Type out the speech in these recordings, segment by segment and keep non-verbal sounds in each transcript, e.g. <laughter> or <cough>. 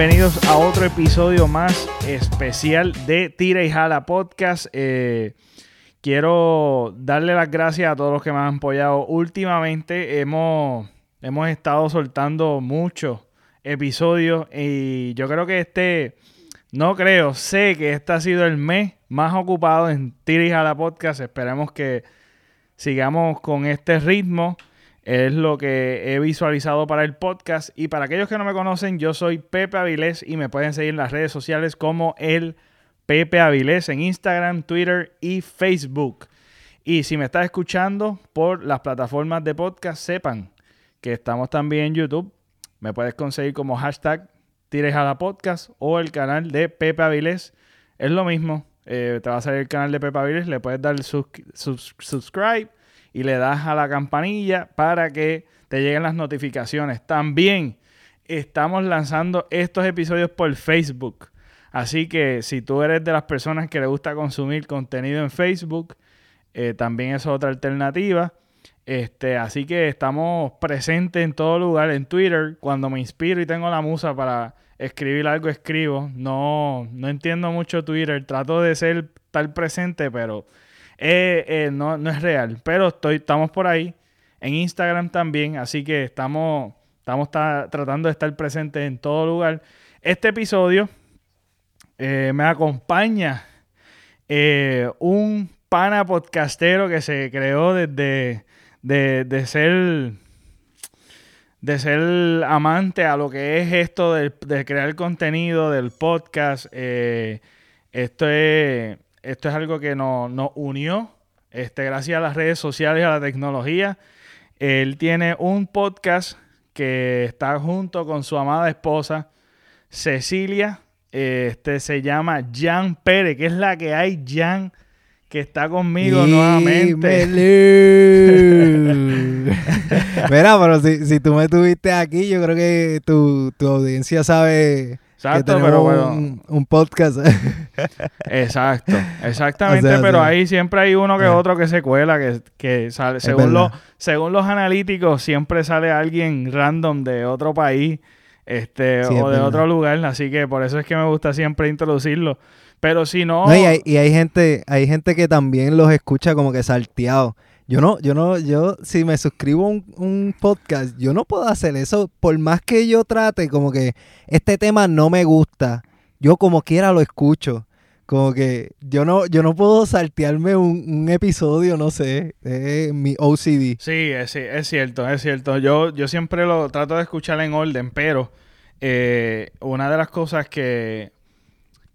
Bienvenidos a otro episodio más especial de Tira y Jala Podcast. Eh, quiero darle las gracias a todos los que me han apoyado últimamente. Hemos, hemos estado soltando muchos episodios y yo creo que este, no creo, sé que este ha sido el mes más ocupado en Tira y Jala Podcast. Esperemos que sigamos con este ritmo. Es lo que he visualizado para el podcast. Y para aquellos que no me conocen, yo soy Pepe Avilés y me pueden seguir en las redes sociales como el Pepe Avilés en Instagram, Twitter y Facebook. Y si me estás escuchando por las plataformas de podcast, sepan que estamos también en YouTube. Me puedes conseguir como hashtag Tires a la Podcast o el canal de Pepe Avilés. Es lo mismo. Eh, te va a salir el canal de Pepe Avilés. Le puedes dar subscribe y le das a la campanilla para que te lleguen las notificaciones. También estamos lanzando estos episodios por Facebook. Así que si tú eres de las personas que le gusta consumir contenido en Facebook, eh, también es otra alternativa. Este, así que estamos presentes en todo lugar, en Twitter. Cuando me inspiro y tengo la musa para escribir algo, escribo. No, no entiendo mucho Twitter. Trato de ser tal presente, pero eh, eh, no, es real. Pero estoy, estamos por ahí. En Instagram también. Así que estamos, estamos tratando de estar presentes en todo lugar. Este episodio eh, me acompaña un pana podcastero que se creó desde de, ser de ser amante a lo que es esto de, de crear contenido del podcast. esto es esto es algo que nos, unió, este, gracias a las redes sociales y a la tecnología. Él tiene un podcast que está junto con su amada esposa, Cecilia. Este se llama Jan Pérez, que es la que hay, Jan, que está conmigo nuevamente. <laughs> Mira, pero si, si, tú me tuviste aquí, yo creo que tu, tu audiencia sabe Exacto, pero bueno. Un, podcast. <laughs> Exacto, exactamente, pero ahí siempre hay uno que otro que se cuela, que, que sale, según, los, según los analíticos, siempre sale alguien random de otro país este o de otro lugar, así que por eso es que me gusta siempre introducirlo. Pero si no... no y, hay, y hay gente hay gente que también los escucha como que salteado. Yo no, yo no, yo si me suscribo a un, podcast, yo no puedo hacer eso. Por más que yo trate, como que este tema no me gusta, yo como quiera lo escucho. Como que yo no, yo no puedo saltearme un, episodio, no sé, de mi OCD. Sí, es, es cierto, es cierto. Yo, yo siempre lo trato de escuchar en orden, pero eh, una de las cosas que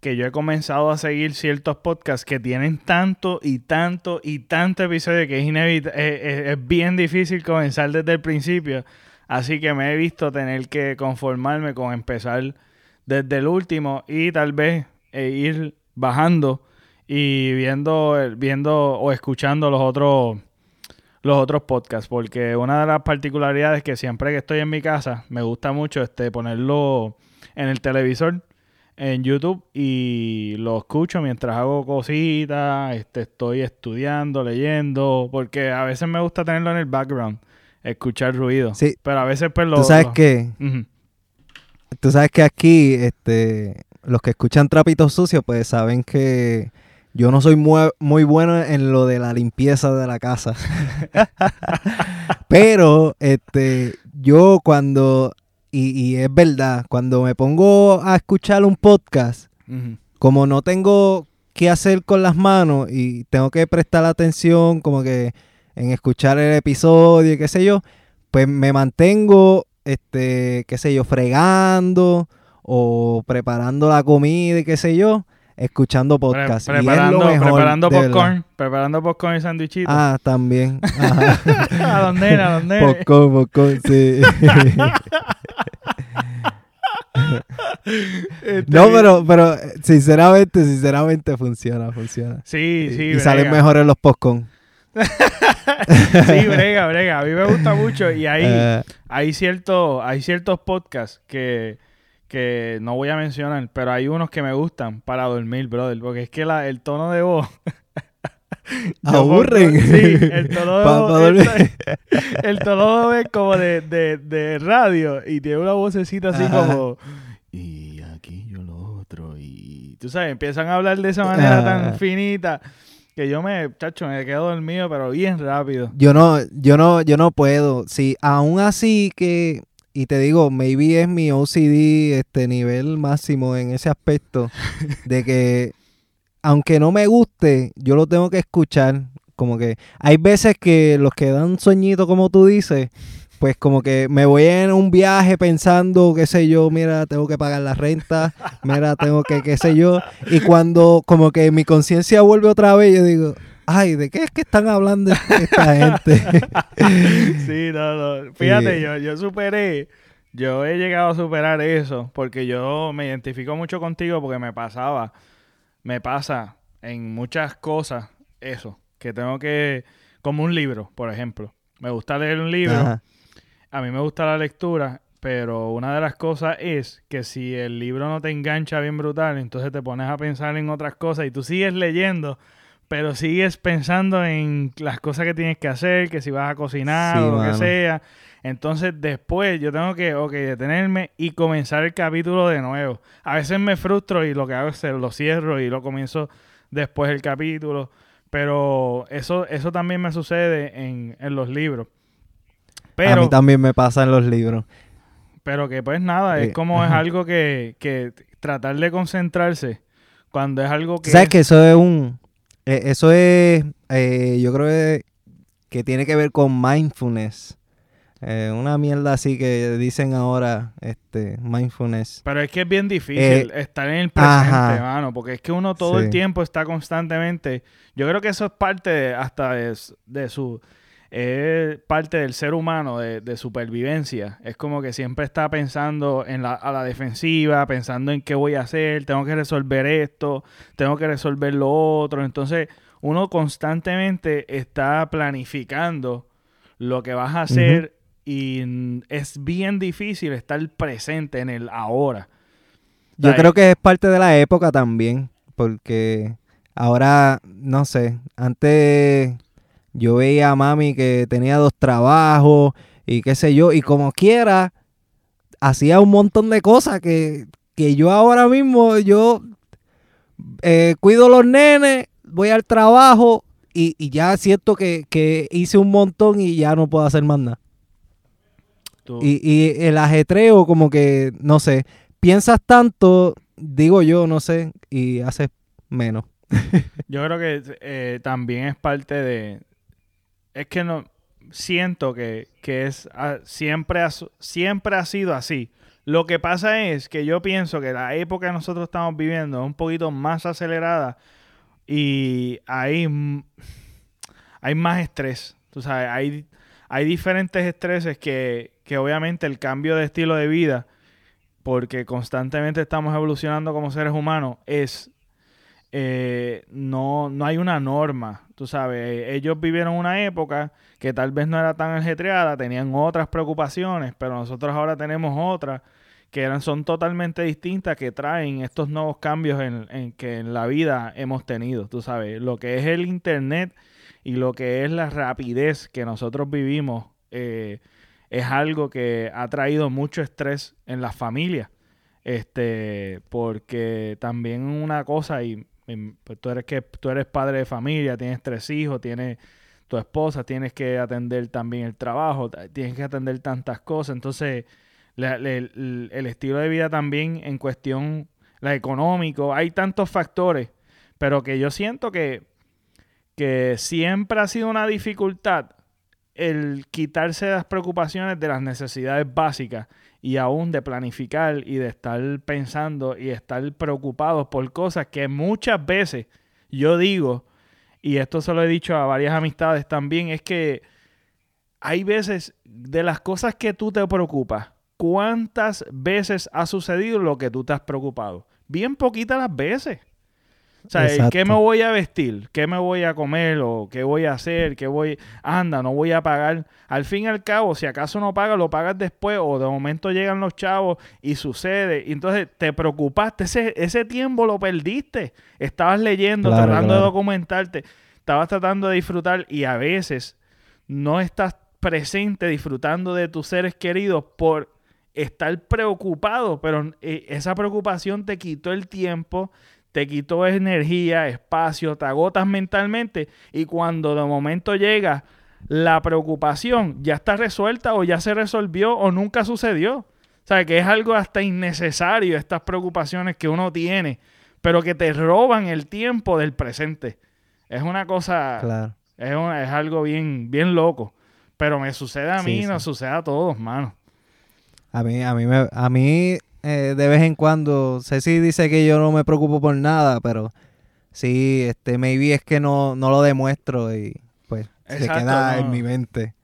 que yo he comenzado a seguir ciertos podcasts que tienen tanto y tanto y tanto episodio que es inevitable, es, bien difícil comenzar desde el principio. Así que me he visto tener que conformarme con empezar desde el último y tal vez eh, ir bajando y viendo, viendo o escuchando los otros los otros podcasts, porque una de las particularidades que siempre que estoy en mi casa me gusta mucho este ponerlo en el televisor en YouTube y lo escucho mientras hago cositas, este, estoy estudiando, leyendo, porque a veces me gusta tenerlo en el background, escuchar ruido. Sí. Pero a veces pues lo... Tú sabes que... Tú sabes que aquí, este, los que escuchan trapitos sucios, pues saben que yo no soy muy, muy bueno en lo de la limpieza de la casa. <laughs> <laughs> Pero, este, yo cuando y, es verdad, cuando me pongo a escuchar un podcast, como no tengo qué hacer con las manos y tengo que prestar atención como que en escuchar el episodio y qué sé yo, pues me mantengo, este, qué sé yo, fregando o preparando la comida y qué sé yo escuchando podcast. preparando, preparando popcorn, preparando popcorn y sandwichito. Ah, también. <laughs> ¿A dónde era? ¿A dónde Popcorn, popcorn, sí. Este, no, pero, pero sinceramente, sinceramente funciona, funciona. Sí, sí. Y, salen mejores los popcorn. <laughs> sí, brega, brega. A mí me gusta mucho y hay, eh. hay, cierto, hay ciertos podcasts que que no voy a mencionar, pero hay unos que me gustan para dormir, brother, porque es que la, el tono de voz <laughs> <laughs> Aburren. sí, el tono, el, <laughs> el tono es como de, de, de, radio y tiene una vocecita así como... Y aquí yo lo otro. Y tú sabes, empiezan a hablar de esa manera tan finita que yo me, chacho, me quedo dormido, pero bien rápido. Yo no, yo no, yo no puedo. Sí, aún así que y te digo, maybe es mi OCD este nivel máximo en ese aspecto <laughs> de que aunque no me guste, yo lo tengo que escuchar. Como que hay veces que los que dan sueñito, como tú dices, pues como que me voy en un viaje pensando, qué sé yo, mira, tengo que pagar la renta, mira, tengo que, qué sé yo. Y cuando como que mi conciencia vuelve otra vez, yo digo, ay, ¿de qué es que están hablando esta gente? <laughs> sí, no, no. Fíjate, yo, yo superé, yo he llegado a superar eso, porque yo me identifico mucho contigo porque me pasaba, me pasa en muchas cosas eso, que tengo que, como un libro, por ejemplo. Me gusta leer un libro, a mí me gusta la lectura, pero una de las cosas es que si el libro no te engancha bien brutal, entonces te pones a pensar en otras cosas y tú sigues leyendo pero sigues pensando en las cosas que tienes que hacer, que si vas a cocinar o lo que sea. Entonces después yo tengo que, ok, detenerme y comenzar el capítulo de nuevo. A veces me frustro y lo que hago es lo cierro y lo comienzo después el capítulo. Pero eso, eso también me sucede en, los libros. Pero, a mí también me pasa en los libros. Pero que pues nada, es eh, como es algo que, que tratar de concentrarse cuando es algo que... ¿Sabes que eso es un eh, eso es, eh, yo creo que, tiene que ver con mindfulness. Eh, una mierda así que dicen ahora, este, mindfulness. Pero es que es bien difícil estar en el presente, mano, porque es que uno todo el tiempo está constantemente. Yo creo que eso es parte hasta de, su es parte del ser humano, de, supervivencia. Es como que siempre está pensando en la, a la defensiva, pensando en qué voy a hacer, tengo que resolver esto, tengo que resolver lo otro. Entonces, uno constantemente está planificando lo que vas a hacer y es bien difícil estar presente en el ahora. Yo creo que es parte de la época también, porque ahora, no sé, antes yo veía a mami que tenía dos trabajos y qué sé yo, y como quiera, hacía un montón de cosas que, yo ahora mismo, yo eh, cuido los nenes, voy al trabajo y, ya siento que, que, hice un montón y ya no puedo hacer más nada. Y, y el ajetreo, como que, no sé, piensas tanto, digo yo, no sé, y haces menos. <laughs> yo creo que eh, también es parte de, es que no siento que, es ah, siempre, ha, siempre ha sido así. Lo que pasa es que yo pienso que la época que nosotros estamos viviendo es un poquito más acelerada y hay, hay más estrés. Tú sabes, hay, hay diferentes estreses que, que obviamente el cambio de estilo de vida, porque constantemente estamos evolucionando como seres humanos, es eh, no, no hay una norma. Tú sabes, ellos vivieron una época que tal vez no era tan ajetreada, tenían otras preocupaciones, pero nosotros ahora tenemos otras que son totalmente distintas, que traen estos nuevos cambios en, que en la vida hemos tenido. Tú sabes, lo que es el Internet y lo que es la rapidez que nosotros vivimos eh, es algo que ha traído mucho estrés en las familias. Este, porque también una cosa, y pues tú eres que tú eres padre de familia, tienes tres hijos, tienes tu esposa, tienes que atender también el trabajo, tienes que atender tantas cosas. Entonces, el, estilo de vida también en cuestión la económico, hay tantos factores, pero que yo siento que, que siempre ha sido una dificultad el quitarse las preocupaciones de las necesidades básicas y aún de planificar y de estar pensando y estar preocupados por cosas que muchas veces yo digo, y esto se lo he dicho a varias amistades también, es que hay veces de las cosas que tú te preocupas, ¿cuántas veces ha sucedido lo que tú te has preocupado? Bien poquitas las veces. O sea, ¿qué me voy a vestir? ¿Qué me voy a comer? ¿O qué voy a hacer? ¿Qué voy? Anda, no voy a pagar. Al fin y al cabo, si acaso no pagas, lo pagas después o de momento llegan los chavos y sucede. Y entonces te preocupaste. Ese, ese tiempo lo perdiste. Estabas leyendo, tratando de documentarte. estabas tratando de disfrutar y a veces no estás presente disfrutando de tus seres queridos por estar preocupado, pero eh, esa preocupación te quitó el tiempo, te quitó energía, espacio, te agotas mentalmente y cuando de momento llega la preocupación, ya está resuelta o ya se resolvió o nunca sucedió. O sea, que es algo hasta innecesario estas preocupaciones que uno tiene, pero que te roban el tiempo del presente. Es una cosa, Claro. es, una- es algo bien, bien loco. Pero me sucede a mí, Sí, nos sí. sucede a todos, mano. A mí, a mí, me, a mí eh, de vez en cuando, Ceci dice que yo no me preocupo por nada, pero sí, este, maybe es que no, no lo demuestro y pues se queda no. en mi mente.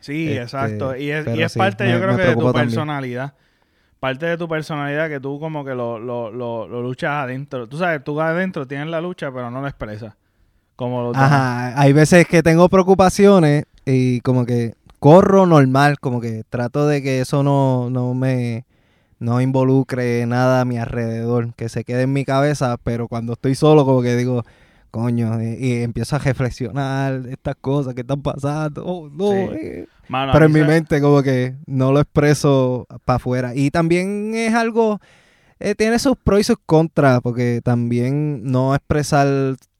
Sí, Este, exacto. Y es, y es sí, parte, me- yo creo que de tu también. personalidad. Parte de tu personalidad que tú como que lo, lo, lo, lo luchas adentro. Tú sabes, tú adentro tienes la lucha, pero no la expresas. Como demás. Ajá, hay veces que tengo preocupaciones y como que corro normal, como que trato de que eso no, no me no involucre nada a mi alrededor, que se quede en mi cabeza, pero cuando estoy solo como que digo, coño, y, y empiezo a reflexionar estas cosas que están pasando, oh, no, Sí. eh. Mano, pero en mi se- mente como que no lo expreso para afuera. Y también es algo, eh, tiene sus pros y sus contras, porque también no expresar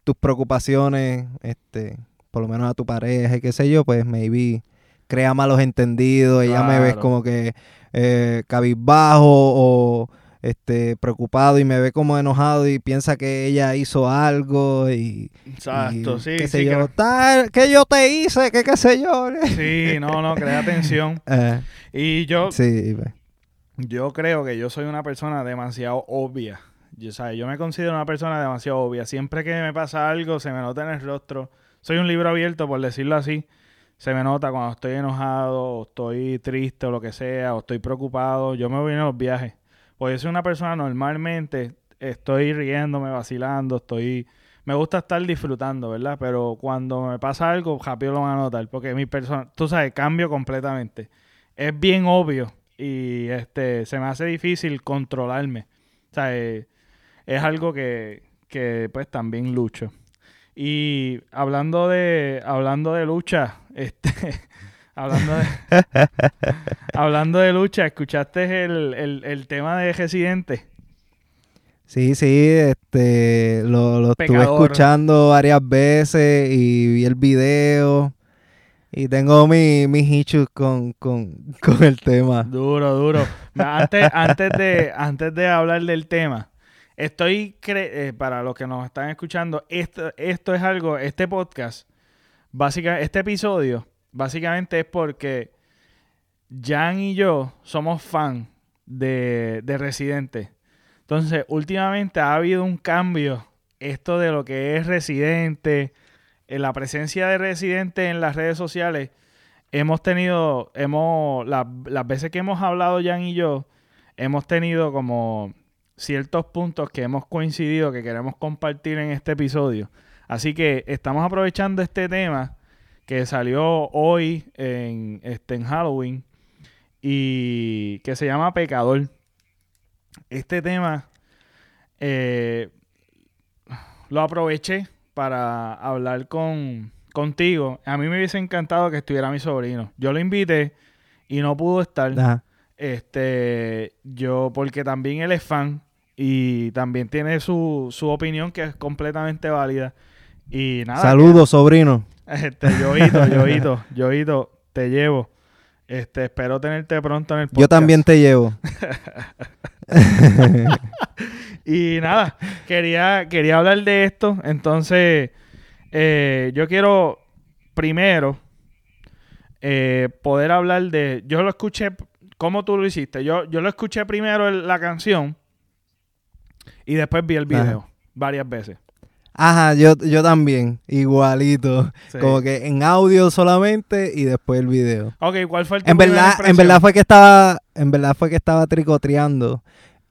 tus preocupaciones, este, por lo menos a tu pareja y qué sé yo, pues maybe crea malos entendidos, ella me ves Claro. como que eh, cabizbajo o este preocupado y me ve como enojado y piensa que ella hizo algo y, Exacto, y sí, qué sí, sé yo, crea- tal, que yo te hice, que qué sé yo. sí, no, no, crea tensión. <laughs> Eh, Y yo, sí, yo creo que yo soy una persona demasiado obvia. Yo, ¿sabes? yo me considero una persona demasiado obvia. Siempre que me pasa algo, se me nota en el rostro. Soy un libro abierto, por decirlo así. Se me nota cuando estoy enojado, o estoy triste, o lo que sea, o estoy preocupado. Yo me voy en los viajes. Pues yo soy una persona normalmente, estoy riéndome, vacilando, estoy... Me gusta estar disfrutando, ¿verdad? Pero cuando me pasa algo, rápido lo van a notar. Porque mi persona, tú sabes, cambio completamente. Es bien obvio y este se me hace difícil controlarme. O sea, eh, es algo que, que pues también lucho. Y hablando de hablando de lucha, este <laughs> hablando de <laughs> hablando de lucha, ¿escuchaste el, el, el tema de Residente? Sí, sí, este, lo, lo estuve escuchando varias veces y vi el video y tengo mi- mis issues con, con, <laughs> con el tema. Duro, duro. Antes, antes, de, antes de hablar del tema, estoy, cre- eh, para los que nos están escuchando, esto, esto es algo, este podcast, básicamente, este episodio, básicamente es porque Jan y yo somos fan de, de Residente. Entonces, últimamente ha habido un cambio, esto de lo que es Residente, en la presencia de Residente en las redes sociales hemos tenido, hemos, la- las veces que hemos hablado Jan y yo, hemos tenido como ciertos puntos que hemos coincidido que queremos compartir en este episodio. Así que estamos aprovechando este tema que salió hoy en, este, en Halloween y que se llama Pecador. Este tema eh, lo aproveché para hablar con contigo. A mí me hubiese encantado que estuviera mi sobrino. Yo lo invité y no pudo estar. Ajá. Este, yo, porque también él es fan y también tiene su, su opinión que es completamente válida. Y nada. Saludos, sobrino. <laughs> Este, Yoito, Yoito, Yoito, te llevo. Este, espero tenerte pronto en el podcast. Yo también te llevo. <laughs> Y nada, quería, quería hablar de esto. Entonces, eh, yo quiero primero eh, poder hablar de. Yo lo escuché. ¿Cómo tú lo hiciste? Yo, yo lo escuché primero el- la canción y después vi el video Ajá. varias veces. Ajá, yo, yo también, igualito. Sí. Como que en audio solamente y después el video. Ok, ¿cuál fue el En verdad, en verdad fue que estaba, en verdad fue que estaba tricoteando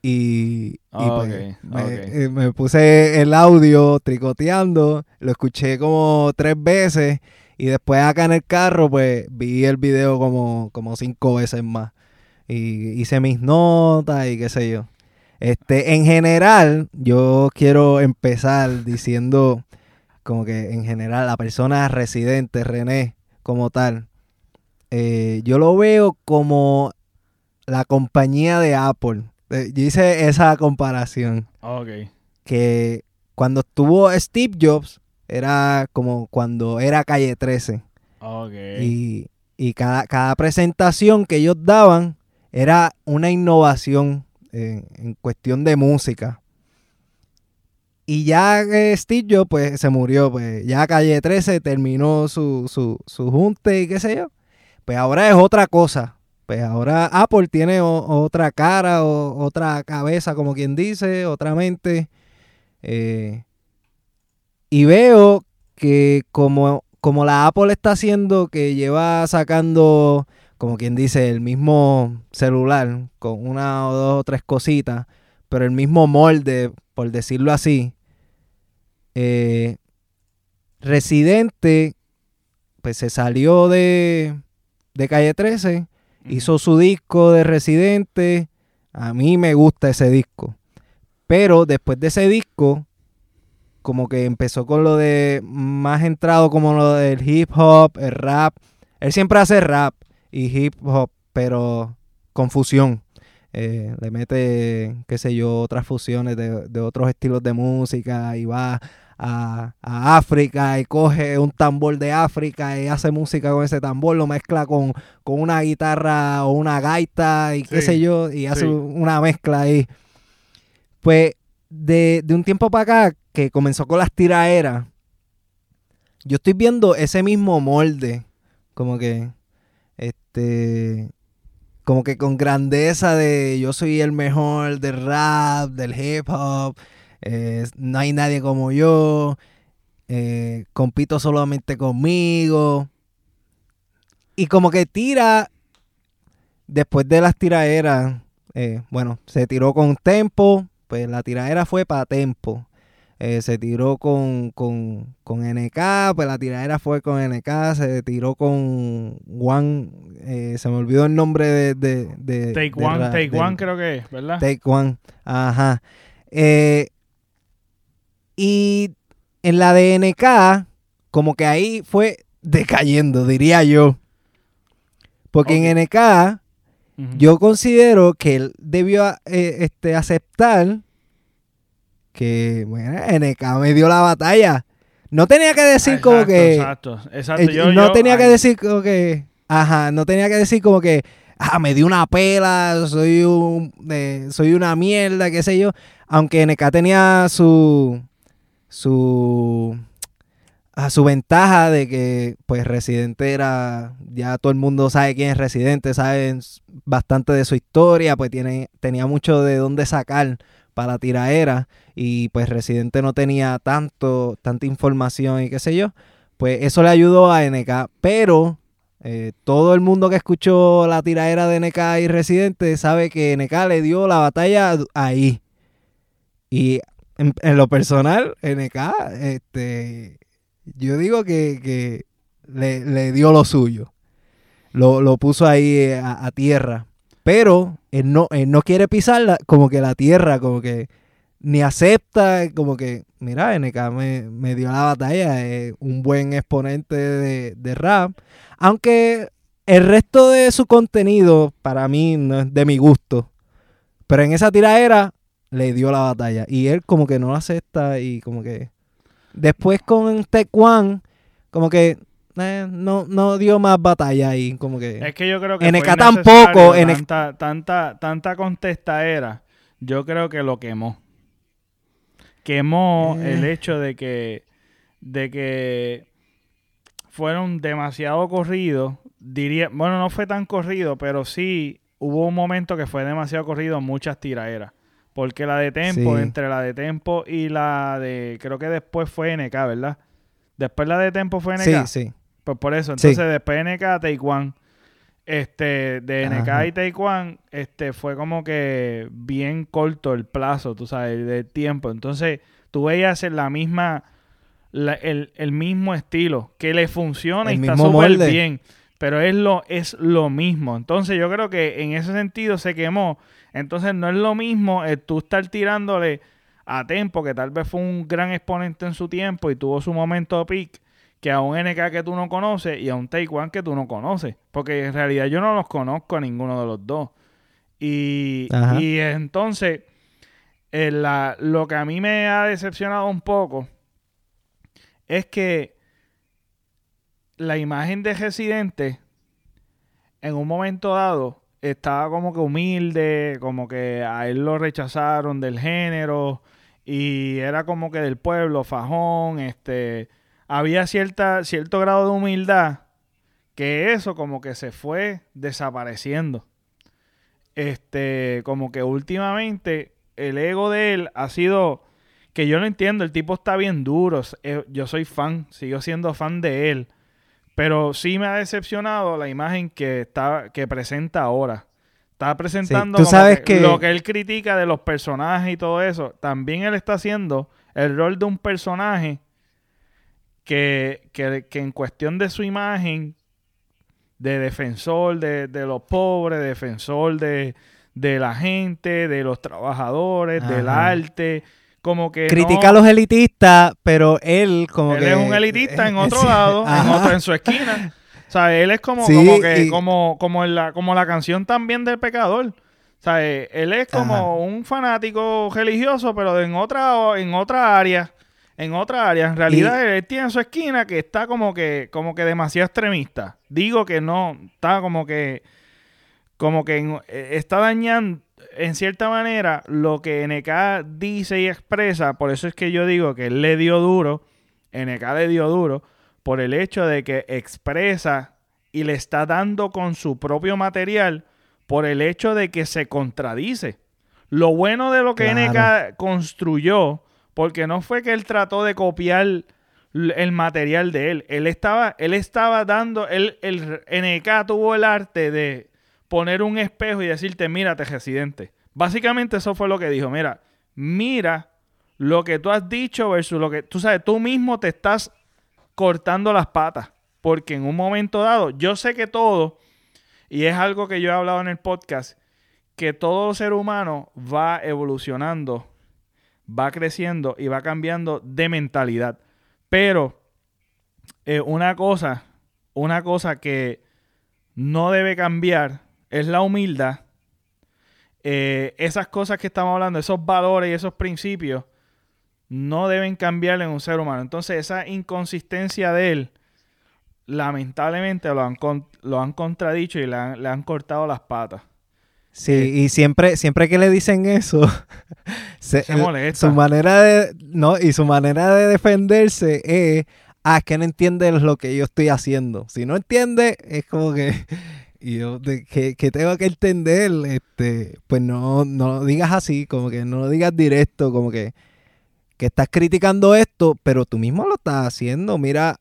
y, y Ah, pues, me, eh, me puse el audio tricoteando, lo escuché como tres veces y después acá en el carro pues vi el video como, como cinco veces más y hice mis notas y qué sé yo. Este, en general, yo quiero empezar diciendo como que en general la persona residente, René, como tal, eh, yo lo veo como la compañía de Apple. Eh, yo hice esa comparación. Ok. Que cuando estuvo Steve Jobs, era como cuando era calle 13. Ok. Y, y cada, cada presentación que ellos daban era una innovación en, cuestión de música. Y ya eh, pues, se murió, pues, ya Calle 13 terminó su, su, su junte y qué sé yo. Pues ahora es otra cosa. Pues ahora Apple tiene otra cara, o, otra cabeza, como quien dice, otra mente. Eh, y veo que como, como la Apple está haciendo, que lleva sacando, como quien dice, el mismo celular, con una o dos o tres cositas, pero el mismo molde, por decirlo así. eh, Residente, pues se salió de, de Calle 13, hizo su disco de Residente. A mí me gusta ese disco. Pero después de ese disco, como que empezó con lo de más entrado como lo del hip hop, el rap. Él siempre hace rap y hip hop, pero con fusión. Eh, le mete, qué sé yo, otras fusiones de, de otros estilos de música y va a, a África y coge un tambor de África y hace música con ese tambor, lo mezcla con, con una guitarra o una gaita y qué sé yo, y hace sí. una mezcla ahí. Pues de, de un tiempo para acá, que comenzó con las tiraeras, yo estoy viendo ese mismo molde, como que, este, como que con grandeza de yo soy el mejor del rap, del hip hop, eh, no hay nadie como yo, eh, compito solamente conmigo. Y como que tira, después de las tiraderas, eh, bueno, se tiró con Tempo, pues la tiradera fue para Tempo. Eh, se tiró con, con, con NK, pues la tiradera fue con NK, se tiró con One, eh, se me olvidó el nombre de... de, de- Take de One, Take One creo que es, ¿verdad? Take One, ajá. Eh, y en la de NK, como que ahí fue decayendo, diría yo. Porque en NK, yo considero que él debió este, aceptar que, bueno, NK me dio la batalla. No tenía que decir como que... Exacto, exacto. Yo- no yo- tenía que decir como que... Ajá, no tenía que decir como que... Ah, me dio una pela, soy un... eh, soy una mierda, qué sé yo. Aunque NK tenía su... Su... A su ventaja de que, pues, Residente era. Ya todo el mundo sabe quién es Residente, saben bastante de su historia, pues tiene, tenía mucho de dónde sacar para tiraera. Y pues Residente no tenía tanto, tanta información y qué sé yo. Pues eso le ayudó a NK. Pero eh, todo el mundo que escuchó la tiraera de NK y Residente sabe que NK le dio la batalla ahí. Y en, lo personal, NK, este, yo digo que, que le, le dio lo suyo. Lo, lo puso ahí eh, a tierra. Pero él no, él no quiere pisar la- como que la tierra, como que ni acepta, como que, mira, NK me, me dio la batalla, es un buen exponente de, de rap. Aunque el resto de su contenido para mí no es de mi gusto. Pero en esa tiradera le dio la batalla. Y él como que no lo acepta y como que... Después con Tecuan, como que eh, no, no dio más batalla ahí, como que... Es que yo creo que NK tampoco, tanta, tanta, tanta contestaera. Yo creo que lo quemó. Quemó Eh. el hecho de que, de que fueron demasiado corridos. Diría, bueno, no fue tan corrido, pero sí hubo un momento que fue demasiado corrido, muchas tiraderas. Porque la de Tempo, Sí. entre la de Tempo y la de, creo que después fue NK, ¿verdad? Después la de Tempo fue NK. Sí, sí. Pues por eso, Sí. entonces después de NK, Taekwondo. Este, de NK Ajá. y Taekwondo, este, fue como que bien corto el plazo, tú sabes, del tiempo. Entonces, tú veías en la misma, la- el, el mismo estilo, que le funciona El y está súper bien. Pero es lo, es lo mismo. Entonces, yo creo que en ese sentido se quemó. Entonces, no es lo mismo eh, tú estar tirándole a Tempo, que tal vez fue un gran exponente en su tiempo y tuvo su momento de peak, que a un NK que tú no conoces y a un Taekwondo que tú no conoces. Porque en realidad yo no los conozco a ninguno de los dos. Y, y entonces, eh, lo que a mí me ha decepcionado un poco es que la imagen de Residente en un momento dado estaba como que humilde, como que a él lo rechazaron del género y era como que del pueblo, fajón, este, había cierta, cierto grado de humildad que eso como que se fue desapareciendo. Este, como que últimamente el ego de él ha sido que yo no entiendo, el tipo está bien duro, eh, yo soy fan, sigo siendo fan de él, pero sí me ha decepcionado la imagen que está que presenta ahora. Está presentando lo que él critica de los personajes y todo eso. También él está haciendo el rol de un personaje que, en cuestión de su imagen de defensor de, los pobres, defensor de, la gente, de los trabajadores, del arte, como que critica a los elitistas, pero él como él es un elitista en <laughs> otro lado, en otro en su esquina. O sea, él es como, como que, como, como, la, como la canción también del pecador. O sea, él es como un fanático religioso, pero en otra, en otra área. En otra área. En realidad, él tiene su esquina que está como que, como que demasiado extremista. Digo que no, está como que, como que eh, está dañando, en cierta manera, lo que NK dice y expresa. Por eso es que yo digo que él le dio duro. NK le dio duro por el hecho de que expresa y le está dando con su propio material por el hecho de que se contradice. Lo bueno de lo que NK construyó, porque no fue que él trató de copiar el material de él, él estaba, él estaba dando, él, el NK tuvo el arte de poner un espejo y decirte, mírate, residente. Básicamente eso fue lo que dijo, mira, mira lo que tú has dicho versus lo que, tú sabes, tú mismo te estás cortando las patas. Porque en un momento dado, yo sé que todo, y es algo que yo he hablado en el podcast, que todo ser humano va evolucionando, va creciendo y va cambiando de mentalidad. Pero eh, una cosa, una cosa que no debe cambiar es la humildad. Eh, esas cosas que estamos hablando, esos valores y esos principios, no deben cambiar en un ser humano. Entonces, esa inconsistencia de él, lamentablemente lo han, lo han contradicho y le han, cortado las patas. Sí, eh, y siempre, siempre que le dicen eso, <laughs> se, molesta. Su manera de, no, y su manera de defenderse es, ah, que no entiende lo que yo estoy haciendo. Si no entiende, es como que, <laughs> y yo, que, que, tengo que entender, este, pues no, no lo digas así, como que no lo digas directo, como que, que estás criticando esto, pero tú mismo lo estás haciendo. Mira,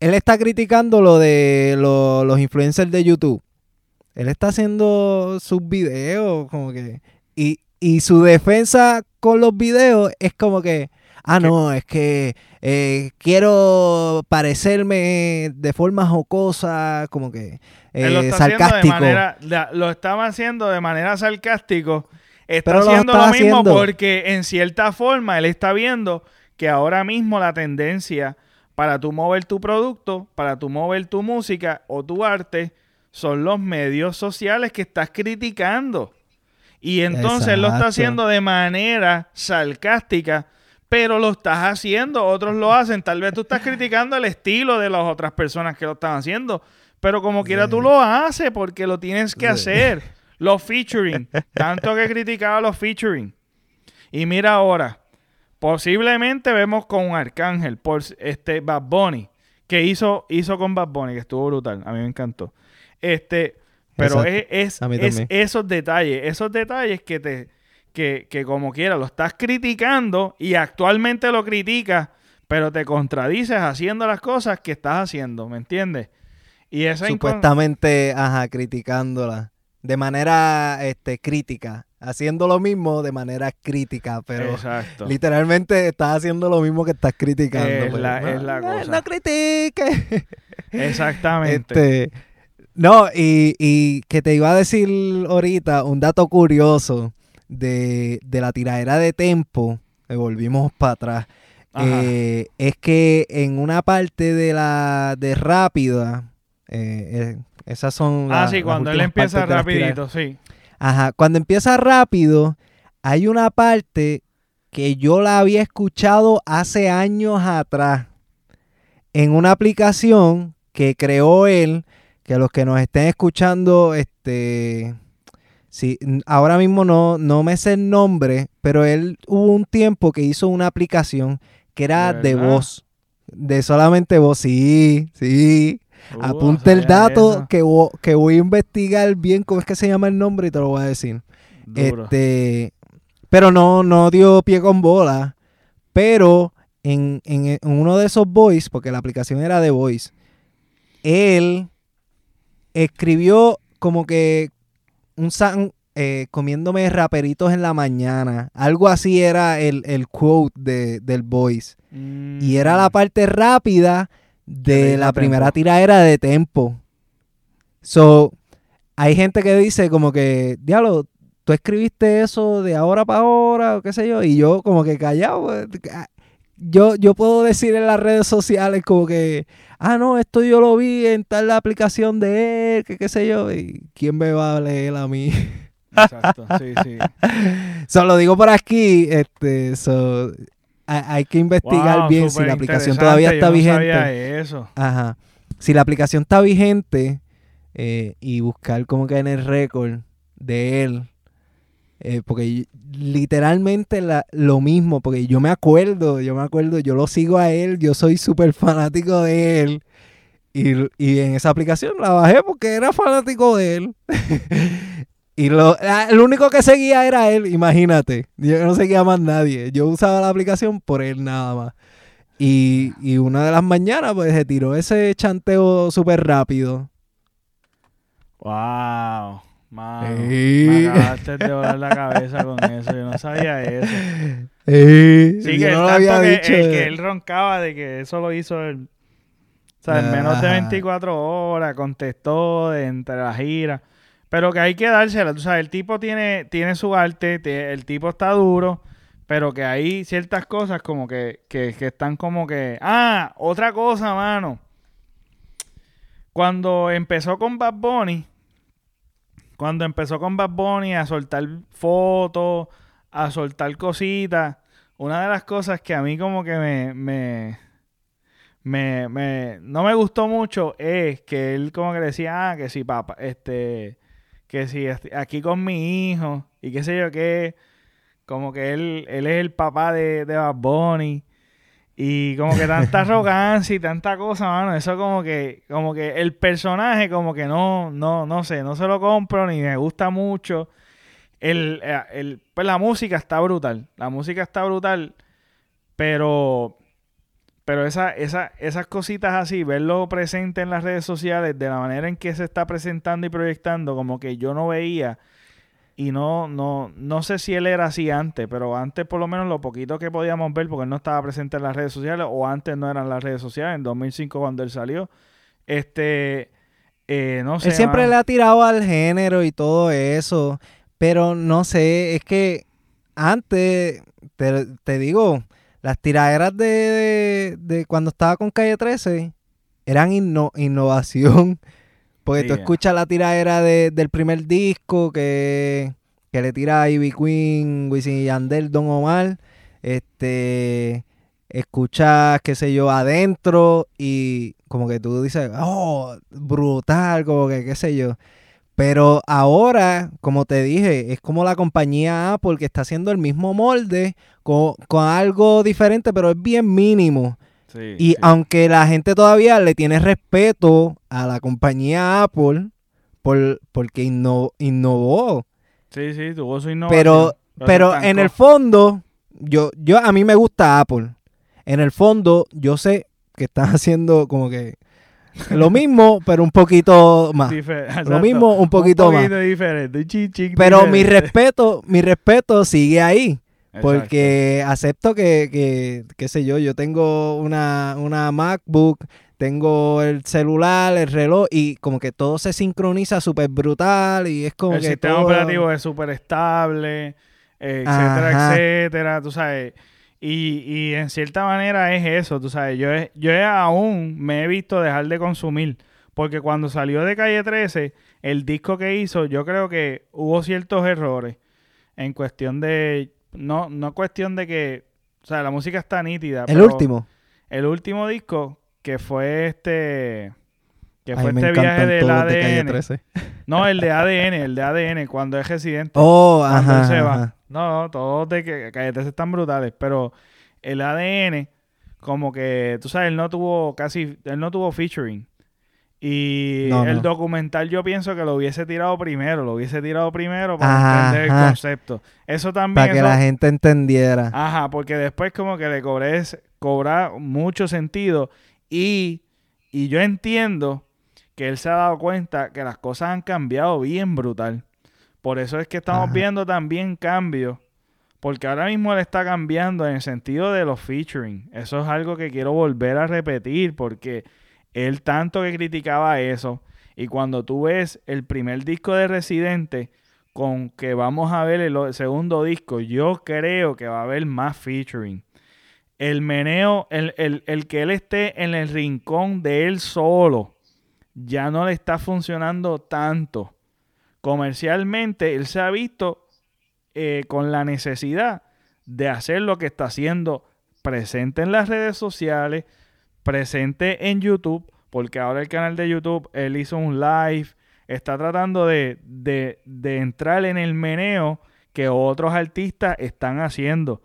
él está criticando lo de los influencers de YouTube. Él está haciendo sus videos, como que. Y, y su defensa con los videos es como que. Ah, no, es que eh, quiero parecerme de forma jocosa, como que eh, sarcástico. lo estaba haciendo de manera sarcástico está haciendo lo, mismo porque en cierta forma él está viendo que ahora mismo la tendencia para tú mover tu producto, para tú mover tu música o tu arte, son los medios sociales que estás criticando. Y entonces lo está haciendo de manera sarcástica, pero lo estás haciendo, otros lo hacen. Tal vez tú estás <laughs> criticando el estilo de las otras personas que lo están haciendo, pero como quiera tú lo haces porque lo tienes que hacer. Los featuring. Tanto que criticaba los featuring. Y mira ahora. Posiblemente vemos con un Arcángel por este Bad Bunny. Que hizo, hizo con Bad Bunny, que estuvo brutal. A mí me encantó. Este. Pero es, es, esos detalles. Esos detalles que te. Que, que como quiera lo estás criticando y actualmente lo criticas, pero te contradices haciendo las cosas que estás haciendo, ¿me entiendes? Y esa Supuestamente, ajá, criticándola de manera este, crítica, haciendo lo mismo de manera crítica, pero literalmente estás haciendo lo mismo que estás criticando. Es, pues. la, es la cosa. No, critique. Exactamente. Este, no, y, y, que te iba a decir ahorita un dato curioso de, de la tiradera de Tempo. volvimos para atrás. Eh, es que en una parte de la de rápida, eh, esas son Ah, sí, cuando él empieza rapidito, sí. Ajá, cuando empieza rápido, hay una parte que yo la había escuchado hace años atrás en una aplicación que creó él, que los que nos estén escuchando, este, sí, ahora mismo no, no me sé el nombre, pero él hubo un tiempo que hizo una aplicación que era de, voz, de solamente voz, sí, sí. Uh, Apunte el dato que, que voy a investigar bien cómo es que se llama el nombre y te lo voy a decir. Este, pero no, no dio pie con bola. Pero en, en, uno de esos voice, porque la aplicación era de voice, él escribió como que un eh, comiéndome raperitos en la mañana. Algo así era el, quote de, del voice. Y era la mm. parte rápida de la primera tiradera de tempo. So, hay gente que dice como que, diablo, tú escribiste eso de ahora para ahora, o qué sé yo, y yo como que callado. Yo, yo puedo decir en las redes sociales como que, ah, no, esto yo lo vi en tal aplicación de él, que qué sé yo, y quién me va a leer a mí. Exacto, sí, sí. <laughs> Solo digo por aquí, este, so, hay, que investigar bien si la aplicación todavía está vigente. eso. Ajá. Si la aplicación está vigente eh, y buscar como que en el récord de él, eh, porque literalmente lo mismo, porque yo me acuerdo, yo me acuerdo, yo lo sigo a él, yo soy súper fanático de él. Y, y, en esa aplicación la bajé porque era fanático de él. <laughs> Y lo, el único que seguía era él, imagínate. Yo no seguía más nadie. Yo usaba la aplicación por él nada más. Y, y una de las mañanas, pues se tiró ese chanteo súper rápido. ¡Wow! Me acabaste de volar la cabeza con eso. Yo no sabía eso. sí, que, no había dicho. que él roncaba de que eso lo hizo él. O sea, en menos de 24 horas contestó de entre las giras. Pero que hay que dársela, tú sabes, el tipo tiene, tiene su arte, el tipo está duro, pero que hay ciertas cosas como que, que, que están como que... Ah, otra cosa, mano. Cuando empezó con Bad Bunny, cuando empezó con Bad Bunny a soltar fotos, a soltar cositas, una de las cosas que a mí como que me, me, me, me, no me gustó mucho es que él como que decía, ah, que sí, papá, este, que si aquí con mi hijo y qué sé yo qué, como que él, él es el papá de, de Bad Bunny y como que tanta <laughs> arrogancia y tanta cosa, mano, eso como que, como que el personaje como que no, no, no sé, no se lo compro ni me gusta mucho. El, eh, el, pues la música está brutal, la música está brutal, pero pero esa, esa, esas cositas así, verlo presente en las redes sociales, de la manera en que se está presentando y proyectando, como que yo no veía. Y no, no, no sé si él era así antes, pero antes por lo menos lo poquito que podíamos ver, porque él no estaba presente en las redes sociales, o antes no eran las redes sociales, en 2005 cuando él salió. Este, eh, no sé. Él siempre le ha tirado al género y todo eso, pero no sé, es que antes, te, te digo, las tiraderas de, de, cuando estaba con Calle 13 eran innovación. Porque tú escuchas la tiradera del primer disco que, le tira a Ivy Queen, Wisin y Yandel, Don Omar. Este, escuchas, qué sé yo, adentro y como que tú dices, oh, brutal, como que, qué sé yo. Pero ahora, como te dije, es como la compañía Apple que está haciendo el mismo molde con, algo diferente, pero es bien mínimo. Y aunque la gente todavía le tiene respeto a la compañía Apple por, porque innovó. Sí, sí, tuvo su innovación. Pero, pero en el fondo, yo, yo a mí me gusta Apple. En el fondo, yo sé que están <laughs> haciendo como que lo mismo, pero un poquito más. Lo mismo, un poquito, un poquito más. diferente. pero mi respeto, mi respeto sigue ahí. Porque acepto que, que, qué sé yo, yo tengo una, una MacBook, tengo el celular, el reloj y como que todo se sincroniza súper brutal y es como el que sistema operativo es súper estable, etcétera, etcétera, tú sabes. Y, y en cierta manera es eso, tú sabes, yo, yo aún me he visto dejar de consumir, porque cuando salió de Calle 13, el disco que hizo, yo creo que hubo ciertos errores en cuestión de, no, no cuestión de que, o sea, la música está nítida. El último. El último disco, que fue este, que fue este viaje del ADN. no, el de ADN, el de ADN, cuando es residente. Oh, ajá, se va. No, todos de que Calle 13 están brutales, pero el ADN, como que, tú sabes, él no tuvo casi, él no tuvo featuring. Y el documental yo pienso que lo hubiese tirado primero, lo hubiese tirado primero para entender el concepto. Eso también... Para que la gente entendiera. Ajá, porque después como que le cobré, cobra mucho sentido. Y, y yo entiendo que él se ha dado cuenta que las cosas han cambiado bien brutal. Por eso es que estamos viendo también cambios. Porque ahora mismo él está cambiando en el sentido de los featuring. Eso es algo que quiero volver a repetir porque él tanto que criticaba eso. Y cuando tú ves el primer disco de Residente, con que vamos a ver el segundo disco, yo creo que va a haber más featuring. El meneo, el, el, que él esté en el rincón de él solo, ya no le está funcionando tanto. Comercialmente, él se ha visto eh, con la necesidad de hacer lo que está haciendo presente en las redes sociales, presente en YouTube, porque ahora el canal de YouTube, él hizo un live, está tratando de, entrar en el meneo que otros artistas están haciendo.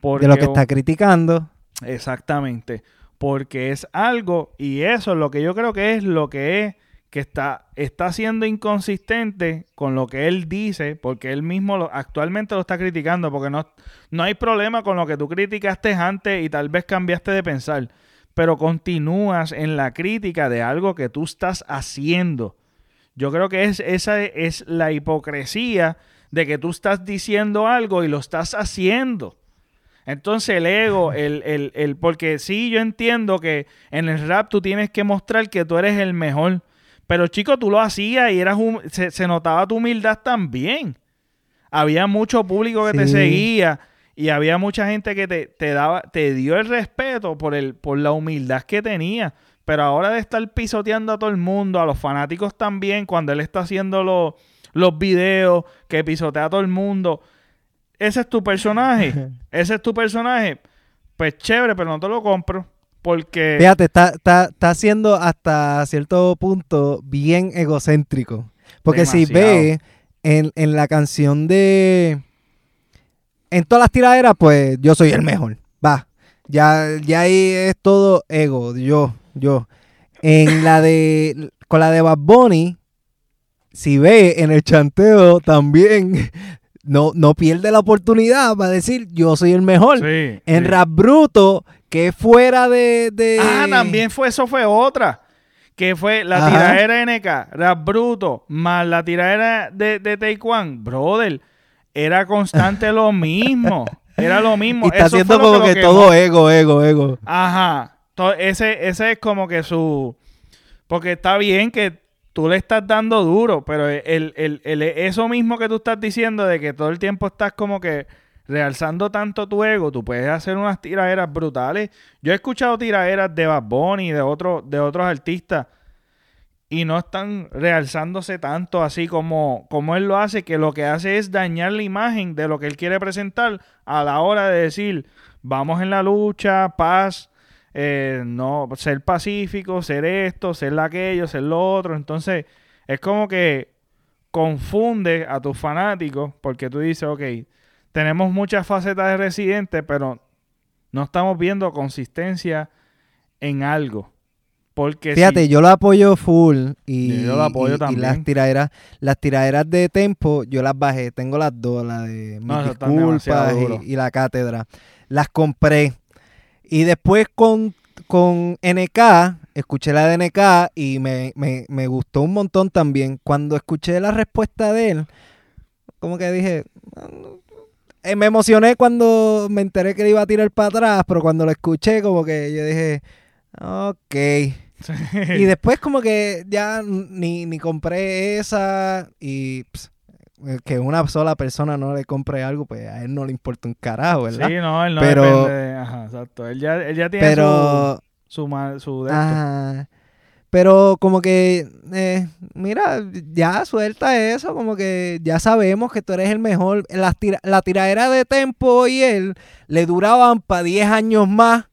de lo que está criticando. Exactamente. Porque es algo, y eso es lo que yo creo que es lo que es, que está, está siendo inconsistente con lo que él dice, porque él mismo actualmente lo está criticando, porque no, no hay problema con lo que tú criticaste antes y tal vez cambiaste de pensar pero continúas en la crítica de algo que tú estás haciendo. Yo creo que es, esa es la hipocresía de que tú estás diciendo algo y lo estás haciendo. Entonces el ego, <laughs> el, el, el, porque sí, yo entiendo que en el rap tú tienes que mostrar que tú eres el mejor. Pero chico, tú lo hacías y eras se, notaba tu humildad también. Había mucho público que te seguía y había mucha gente que te, daba, te dio el respeto por, el, por la humildad que tenía. Pero ahora de estar pisoteando a todo el mundo, a los fanáticos también, cuando él está haciendo los, los videos que pisotea a todo el mundo, ese es tu personaje. <laughs> ese es tu personaje. Pues chévere, pero no te lo compro. Porque. Fíjate, está, está, está siendo hasta cierto punto bien egocéntrico. Porque si ve en, en la canción de en todas las tiraderas, pues yo soy el mejor. Va. Ya, ya ahí es todo ego. Yo, yo. En la de. Con la de Bad Bunny, si ve en el chanteo también. <laughs> No, no pierde la oportunidad para decir yo soy el mejor. en Rap Bruto, que fuera de, de, Ah, también fue, eso fue otra. Que fue la tiradera NK, Rap Bruto, más la tiradera de, de Taekwondo. Brother, era constante lo mismo. Era lo mismo. <laughs> Y está haciendo como que, todo ego, ego, ego. Ajá. ese, ese es como que su... Porque está bien que tú le estás dando duro, pero el, eso mismo que tú estás diciendo de que todo el tiempo estás como que realzando tanto tu ego, tú puedes hacer unas tiraderas brutales. Yo he escuchado tiraderas de Bad Bunny y de, otro, de otros artistas y no están realzándose tanto así como, como él lo hace, que lo que hace es dañar la imagen de lo que él quiere presentar a la hora de decir, vamos en la lucha, paz, eh, no, ser pacífico, ser esto, ser aquello, ser lo otro. Entonces, es como que confunde a tus fanáticos porque tú dices, ok, tenemos muchas facetas de residente, pero no estamos viendo consistencia en algo. Fíjate, yo lo apoyo full y, yo lo apoyo también. las tiraderas, las tiraderas de Tempo, yo las bajé. Tengo las dos, la de Mis Disculpas y, la Cátedra. Las compré. Y después con, con NK, escuché la de NK y me, me gustó un montón también. Cuando escuché la respuesta de él, como que dije, eh, me emocioné cuando me enteré que le iba a tirar para atrás, pero cuando lo escuché, como que yo dije, ok. Y después como que ya ni, compré esa y eh, que una sola persona no le compre algo, pues a él no le importa un carajo, ¿verdad? Sí, no, él no Pero- depende. Ajá, exacto. Él ya, él ya tiene Pero, su, su, su ajá, pero como que, eh, mira, ya suelta eso, como que ya sabemos que tú eres el mejor. La, tira, la tiradera de Tempo y él le duraban para 10 años más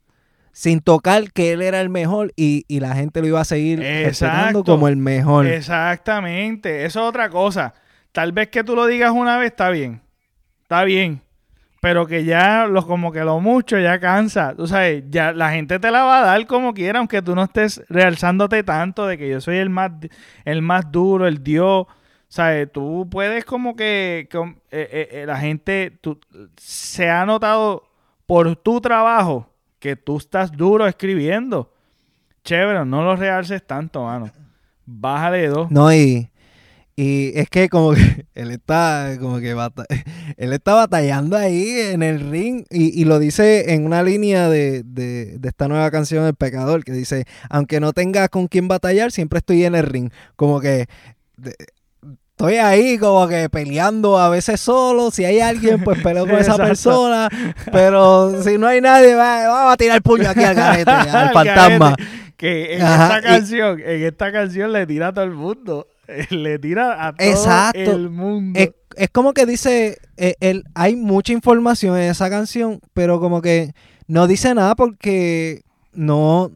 sin tocar que él era el mejor y, y la gente lo iba a seguir respetando Exacto. como el mejor. Exactamente. Eso es otra cosa. Tal vez que tú lo digas una vez está bien. Está bien. Pero que ya lo, como que lo mucho ya cansa. Tú sabes, ya la gente te la va a dar como quiera, aunque tú no estés realzándote tanto de que yo soy el más, el más duro, el Dios. ¿Sabes? Tú puedes como que, eh, eh, eh, la gente tú- se ha notado por tu trabajo que tú estás duro escribiendo. Chévere, no lo realces tanto, mano. Bájale dos. No, y, y es que como que <laughs> él está como que bata- <laughs> él está batallando ahí en el ring y, y lo dice en una línea de, de- de esta nueva canción El Pecador que dice, aunque no tenga con quién batallar, siempre estoy en el ring. Como que estoy ahí como que peleando a veces solo, si hay alguien pues peleo con esa <laughs> persona, pero si no hay nadie, va- vamos a tirar el puño aquí al garete, <laughs> al fantasma. Que en Ajá, esta y- canción, en esta canción le tira a todo el mundo. <laughs> Le tira a todo Exacto. el mundo. es, es como que dice, eh, hay mucha información en esa canción, pero como que no dice nada porque no,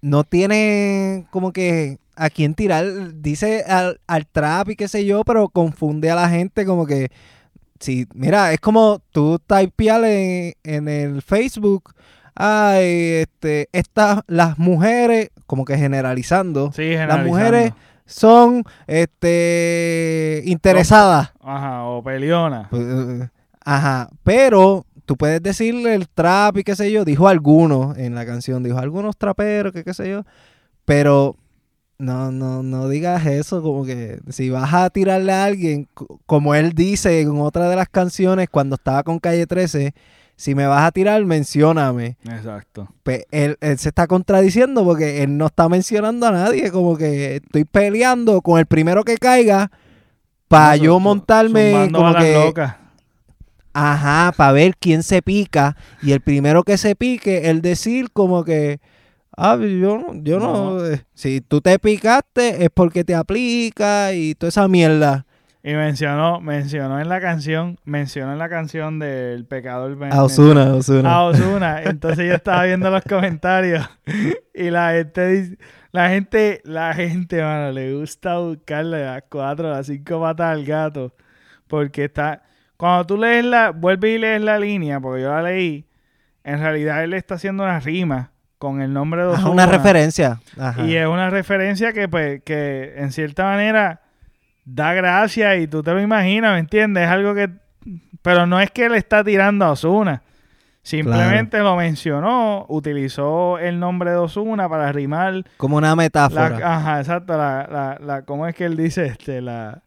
no tiene como que a quién tirar. Dice al, al trap y qué sé yo, pero confunde a la gente como que... Sí, mira, es como tú typear en, en el Facebook, ay, este, estas, las mujeres, como que generalizando, Sí, las generalizando. mujeres son este interesadas. Ajá, o peleona. Eh, Ajá, pero tú puedes decirle el trap y qué sé yo, dijo algunos en la canción, dijo algunos traperos, que qué sé yo, pero no, no, no digas eso, como que si vas a tirarle a alguien, co- como él dice en otra de las canciones cuando estaba con Calle 13, si me vas a tirar, mencióname. Exacto. Pe- él, él se está contradiciendo porque él no está mencionando a nadie, como que estoy peleando con el primero que caiga para No, yo montarme como que locas. ajá, para ver quién se pica y el primero que se pique el decir como que ah, yo no, yo no, No. eh, si tú te picaste es porque te aplica y toda esa mierda. Y mencionó, mencionó en la canción, mencionó en la canción del pecador. A Ozuna, Ozuna. a Ozuna. Entonces yo estaba viendo los comentarios y la gente dice, la gente, la gente, mano, le gusta buscarle las cuatro, las cinco patas al gato. Porque está, cuando tú lees la, vuelve y lees la línea, porque yo la leí, en realidad él está haciendo una rima con el nombre de Ozuna. una referencia. Ajá. Y es una referencia que, pues, que en cierta manera da gracia y tú te lo imaginas, ¿me entiendes? Es algo que... Pero no es que le está tirando a Osuna. Simplemente lo mencionó, utilizó el nombre de Osuna para rimar. Como una La, metáfora. ajá, exacto. La, la, la, ¿Cómo es que él dice? este la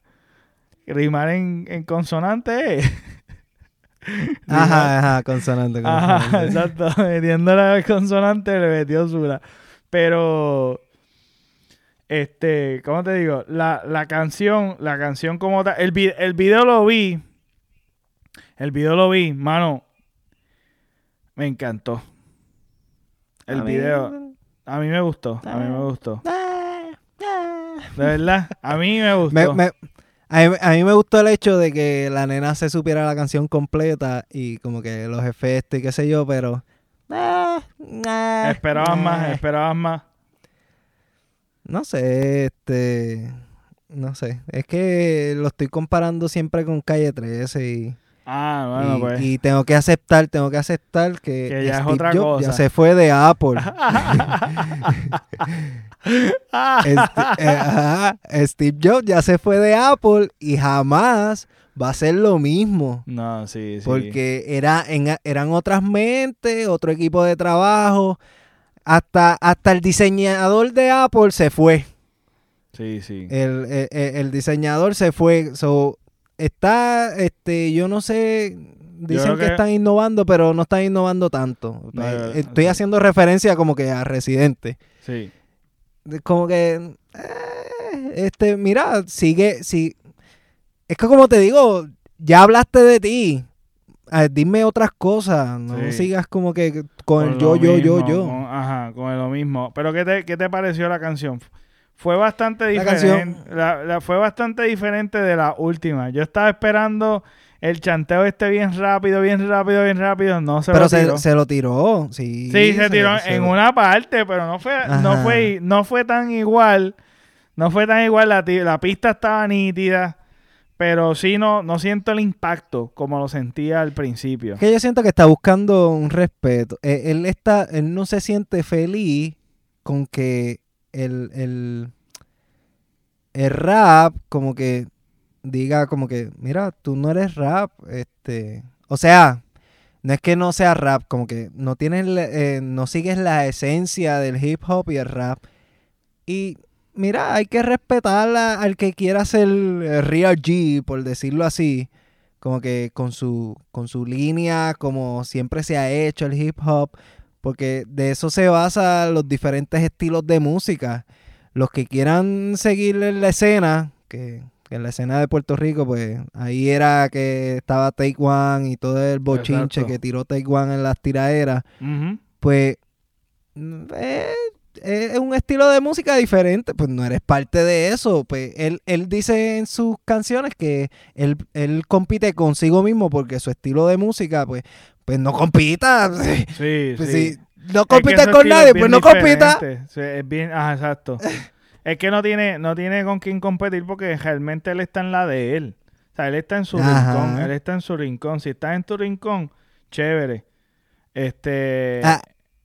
Rimar en, en consonante. <laughs> <laughs> Ajá, ajá, consonante. Ajá, consonante. <laughs> exacto. Metiéndole al consonante le metió Osuna. Pero, este, ¿cómo te digo? La, la canción, la canción como tal, el, el video lo vi. El video lo vi, mano. Me encantó. El A mí- video, a mí me gustó, a mí me gustó. Ah, ah. De verdad, a mí me gustó. Me- me- a, mí, a mí me gustó el hecho de que la nena se supiera la canción completa y como que los efectos y qué sé yo, pero... ah, Esperabas más, esperabas más. No sé, este... No sé, es que lo estoy comparando siempre con Calle 13 y, Ah, bueno, y, pues. y tengo que aceptar, tengo que aceptar que, Que ya es otra Jobs ya cosa. se fue de Apple. <laughs> <laughs> <laughs> Este- eh, Steve Jobs ya se fue de Apple y jamás va a ser lo mismo. no, sí, sí. Porque era en- eran otras mentes, otro equipo de trabajo. Hasta, hasta el diseñador de Apple se fue. Sí, sí. El, el- el- el diseñador se fue. So, está, este, yo no sé, dicen que, que- están innovando, pero no están innovando tanto. No, Eh, yo- Estoy haciendo referencia como que a Residente. Sí. Como que eh, este mira sigue si es que como te digo, ya hablaste de ti. dime otras cosas, no sigas como que con, el yo, yo, yo, yo. ajá, con lo mismo. Pero ¿qué te, ¿qué te pareció la canción? Fue bastante diferente. La, fue bastante diferente de la última. Yo estaba esperando el chanteo este bien rápido, bien rápido, bien rápido. No se pero lo tiró. Se, se lo tiró, sí. Sí, se, tiró en una parte, pero no fue, no fue, no fue tan igual. No fue tan igual. La, la pista estaba nítida. Pero sí no, no siento el impacto como lo sentía al principio. Que yo siento que está buscando un respeto. Él, él está, él no se siente feliz con que el, el, el rap como que diga como que, mira, tú no eres rap, este, o sea, no es que no sea rap, como que no tienes, eh, no sigues la esencia del hip hop y el rap. Y mira, hay que respetar al que quiera ser real G, por decirlo así, como que con su, con su línea, como siempre se ha hecho el hip hop, porque de eso se basa los diferentes estilos de música. Los que quieran seguir la escena, que, en la escena de Puerto Rico, pues ahí era que estaba Take One y todo el bochinche que tiró Take One en las tiraderas, pues eh, es un estilo de música diferente, pues no eres parte de eso. Pues él, él dice en sus canciones que él, él compite consigo mismo porque su estilo de música, pues pues no compita. <laughs> Sí, pues sí. Si no compite con nadie, pues no compita. Sí, es bien, ajá, exacto. <laughs> es que no tiene, no tiene con quién competir porque realmente él está en la de él. O sea, él está en su rincón, él está en su rincón. Si estás en tu rincón, chévere. Este.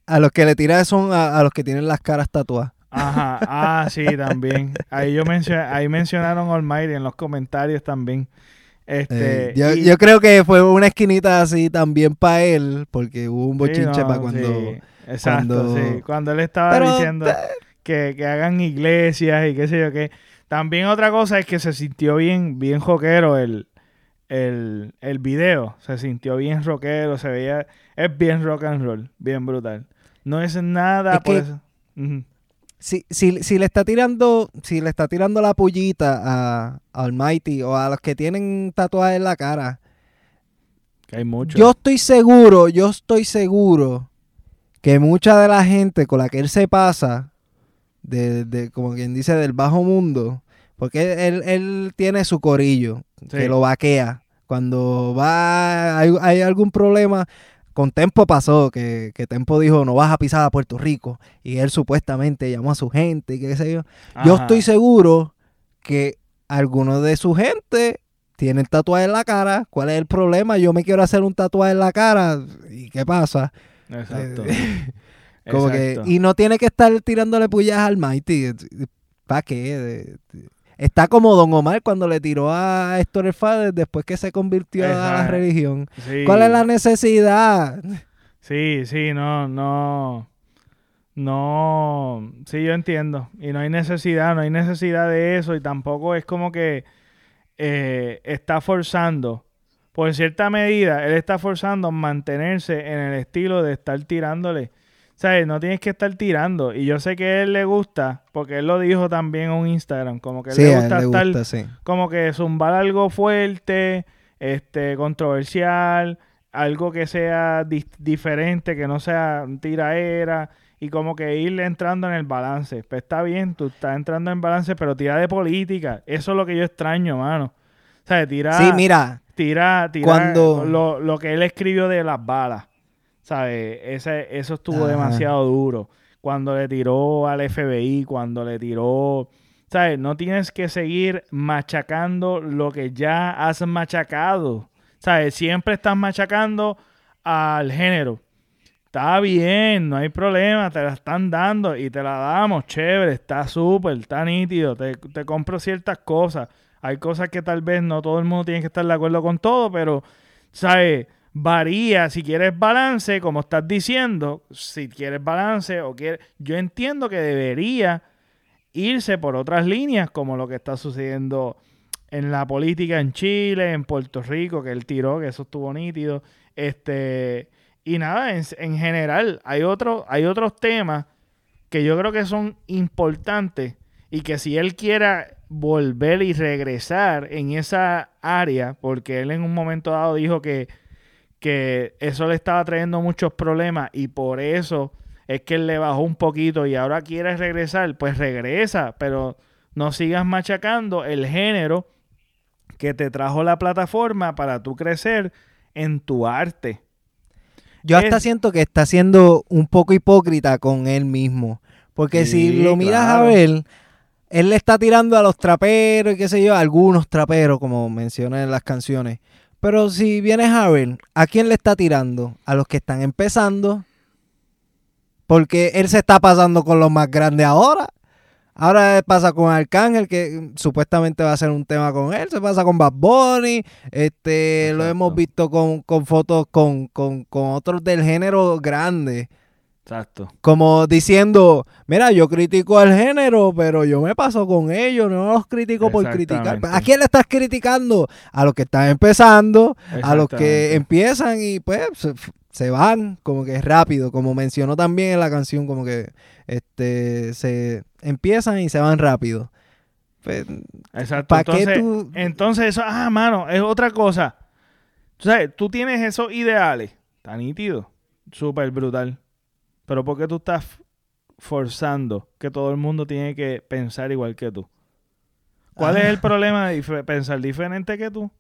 a los que le tira son a, los que tienen las caras tatuadas. Ajá, ah, sí, <laughs> también. Ahí yo mencioné, ahí mencionaron Almighty en los comentarios también. Este, eh, yo, creo que fue una esquinita así también para él, porque hubo un bochinche para cuando, Exacto, sí. Cuando él estaba diciendo que, hagan iglesias y qué sé yo qué. También otra cosa es que se sintió bien, bien joquero el, el, el video. Se sintió bien rockero, se veía... Es bien rock and roll, bien brutal. No es nada por eso si, si, si, le está tirando, si le está tirando la pullita a, Almighty o a los que tienen tatuajes en la cara. Que hay muchos. Yo estoy seguro, yo estoy seguro que mucha de la gente con la que él se pasa, de, como quien dice, del bajo mundo, porque él, él tiene su corillo, que lo vaquea. Cuando va, hay, hay algún problema, con Tempo pasó que, que, Tempo dijo no vas a pisar a Puerto Rico y él supuestamente llamó a su gente y qué sé yo. Yo estoy seguro que algunos de su gente tienen tatuaje en la cara. ¿Cuál es el problema? Yo me quiero hacer un tatuaje en la cara y qué pasa. Exacto. <laughs> Como que y no tiene que estar tirándole puyas al Mighty. ¿Para qué? Está como Don Omar cuando le tiró a Héctor el Fader después que se convirtió a la religión. ¿Cuál es la necesidad? Sí, sí, no, no. No, sí, yo entiendo. Y no hay necesidad, no hay necesidad de eso. Y tampoco es como que eh, está forzando. Por cierta medida, él está forzando mantenerse en el estilo de estar tirándole ¿sabes? No tienes que estar tirando. Y yo sé que a él le gusta, porque él lo dijo también en un Instagram, como que le gusta estar, como que zumbar algo fuerte, este, controversial, algo que sea diferente, que no sea tiraera, y como que irle entrando en el balance. Pues está bien, tú estás entrando en balance, pero tira de política. Eso es lo que yo extraño, mano. ¿Sabes? Tira. Sí, mira. Tira, tira cuando... lo, lo que él escribió de las balas. ¿Sabes? Ese, eso estuvo demasiado duro. Cuando le tiró al FBI, cuando le tiró... ¿Sabes? No tienes que seguir machacando lo que ya has machacado. ¿Sabes? Siempre estás machacando al género. Está bien, no hay problema, te la están dando y te la damos, chévere, está súper, está nítido, te, te compro ciertas cosas. Hay cosas que tal vez no todo el mundo tiene que estar de acuerdo con todo, pero, ¿sabes? Varía si quieres balance, como estás diciendo, si quieres balance o quieres, yo entiendo que debería irse por otras líneas, como lo que está sucediendo en la política en Chile, en Puerto Rico, que él tiró, que eso estuvo nítido. Este, y nada, en, en general, hay, hay otros temas que yo creo que son importantes y que si él quiera volver y regresar en esa área, porque él en un momento dado dijo que, que eso le estaba trayendo muchos problemas y por eso es que él le bajó un poquito y ahora quiere regresar, pues regresa, pero no sigas machacando el género que te trajo la plataforma para tú crecer en tu arte. Yo hasta siento que está siendo un poco hipócrita con él mismo. Porque si lo miras a ver, él le está tirando a los traperos y qué sé yo, a algunos traperos, como menciona en las canciones. Pero si vienes a ver, ¿a quién le está tirando? A los que están empezando. Porque él se está pasando con los más grandes ahora. Ahora pasa con Arcángel, que supuestamente va a ser un tema con él. Se pasa con Bad Bunny. Este, lo hemos visto con, fotos con, con, otros del género grande. Exacto. Como diciendo, mira, yo critico al género, pero yo me paso con ellos, no los critico por criticar. ¿A quién le estás criticando? A los que están empezando, a los que empiezan y pues se van como que rápido, como mencionó también en la canción, como que este se empiezan y se van rápido. Pues, Exacto. Entonces, entonces, eso, ah, mano, es otra cosa. Tú sabes, tú tienes esos ideales, tan nítido, súper brutal. Pero ¿por qué tú estás forzando que todo el mundo tiene que pensar igual que tú? ¿Cuál es el ah. problema de pensar diferente que tú?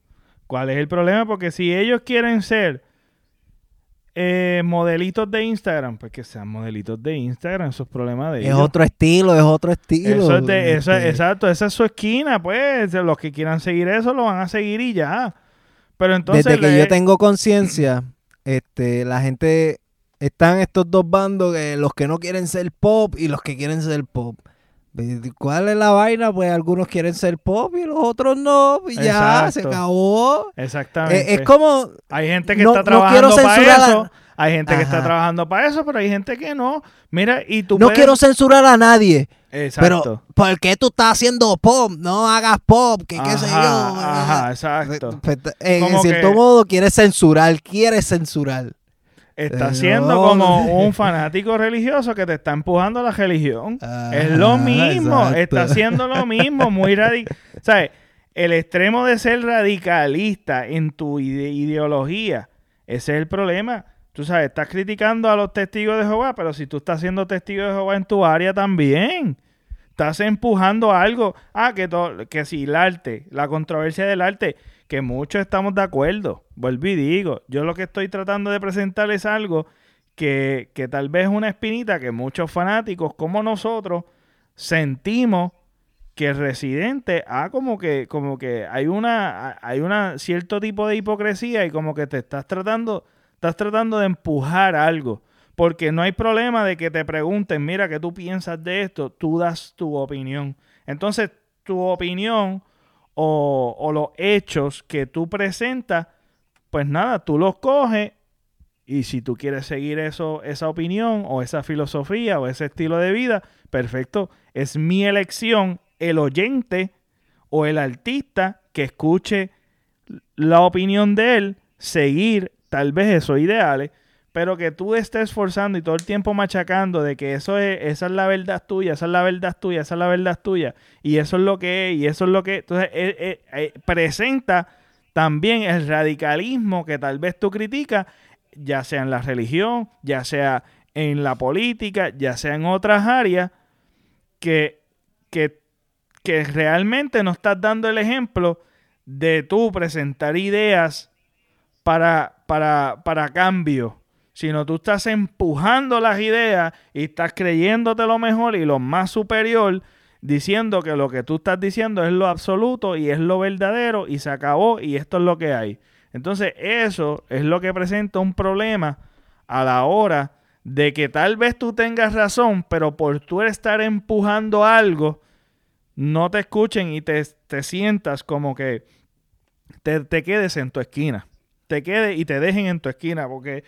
¿Cuál es el problema? Porque si ellos quieren ser eh, modelitos de Instagram, pues que sean modelitos de Instagram, esos problemas de Es otro estilo, es otro estilo. Eso es de, este. exacto, esa es su esquina, pues. Los que quieran seguir eso lo van a seguir y ya. Pero entonces. Desde que yo tengo conciencia, este, la gente. Están estos dos bandos, los que no quieren ser pop y los que quieren ser pop. ¿Cuál es la vaina? Pues algunos quieren ser pop y los otros no. Y ya, se acabó. Exactamente. es como. Hay gente que está trabajando para eso. Hay gente que está trabajando para eso, pero hay gente que no. Mira, y tú. No quiero censurar a nadie. Exacto. Pero, ¿por qué tú estás haciendo pop? No hagas pop, que qué sé yo. Ajá, exacto. Pues, en, cierto modo, quieres censurar, quieres censurar. Está siendo como un fanático religioso que te está empujando a la religión. es lo mismo, está haciendo lo mismo, muy radical. ¿Sabes? El extremo de ser radicalista en tu ideología, ese es el problema. Tú sabes, estás criticando a los testigos de Jehová, pero si tú estás siendo testigo de Jehová en tu área también, estás empujando algo. Ah, que, que si el arte, la controversia del arte, que muchos estamos de acuerdo. Vuelvo y digo, yo lo que estoy tratando de presentar es algo que, que tal vez es una espinita que muchos fanáticos como nosotros sentimos que el residente ha como que como que hay una hay una cierto tipo de hipocresía y como que te estás tratando estás tratando de empujar algo. Porque no hay problema de que te pregunten mira qué tú piensas de esto tú das tu opinión. Entonces tu opinión o, los hechos que tú presentas, pues nada, tú los coges y si tú quieres seguir eso, esa opinión o esa filosofía o ese estilo de vida, perfecto, es mi elección, el oyente o el artista que escuche la opinión de él, seguir tal vez esos ideales pero que tú estés forzando y todo el tiempo machacando de que eso es, esa es la verdad tuya, esa es la verdad tuya, esa es la verdad tuya, y eso es lo que es, y eso es lo que. Entonces, eh, eh, eh, presenta también el radicalismo que tal vez tú criticas, ya sea en la religión, ya sea en la política, ya sea en otras áreas, que, que, que realmente no estás dando el ejemplo de tú presentar ideas para, para, para cambio sino tú estás empujando las ideas y estás creyéndote lo mejor y lo más superior, diciendo que lo que tú estás diciendo es lo absoluto y es lo verdadero y se acabó y esto es lo que hay. Entonces eso es lo que presenta un problema a la hora de que tal vez tú tengas razón, pero por tú estar empujando algo, no te escuchen y te, te sientas como que te, te, quedes en tu esquina. Te quedes y te dejen en tu esquina, porque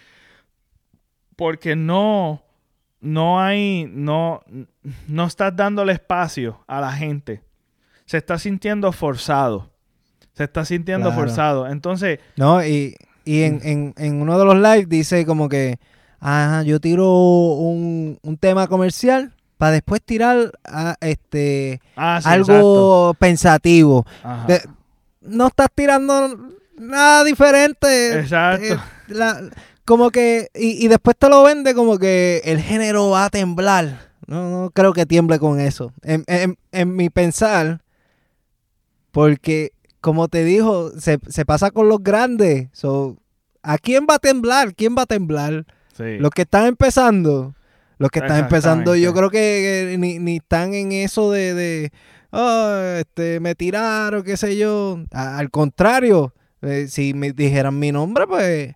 porque no, no hay, no, no estás dándole espacio a la gente. Se está sintiendo forzado. Se está sintiendo forzado. Entonces. No, y, y en, en, en, uno de los lives dice como que, ajá, yo tiro un, un tema comercial para después tirar a, este ah, algo pensativo. no estás tirando nada diferente. Exacto. Eh, como que, y, después te lo vende como que el género va a temblar. No, no creo que tiemble con eso. En, en, mi pensar, porque como te dijo, se, pasa con los grandes. ¿A quién va a temblar? ¿Quién va a temblar? Los que están empezando. Los que están empezando, yo creo que, ni, están en eso de, de oh, este, me tiraron, qué sé yo. al contrario, eh, si me dijeran mi nombre, pues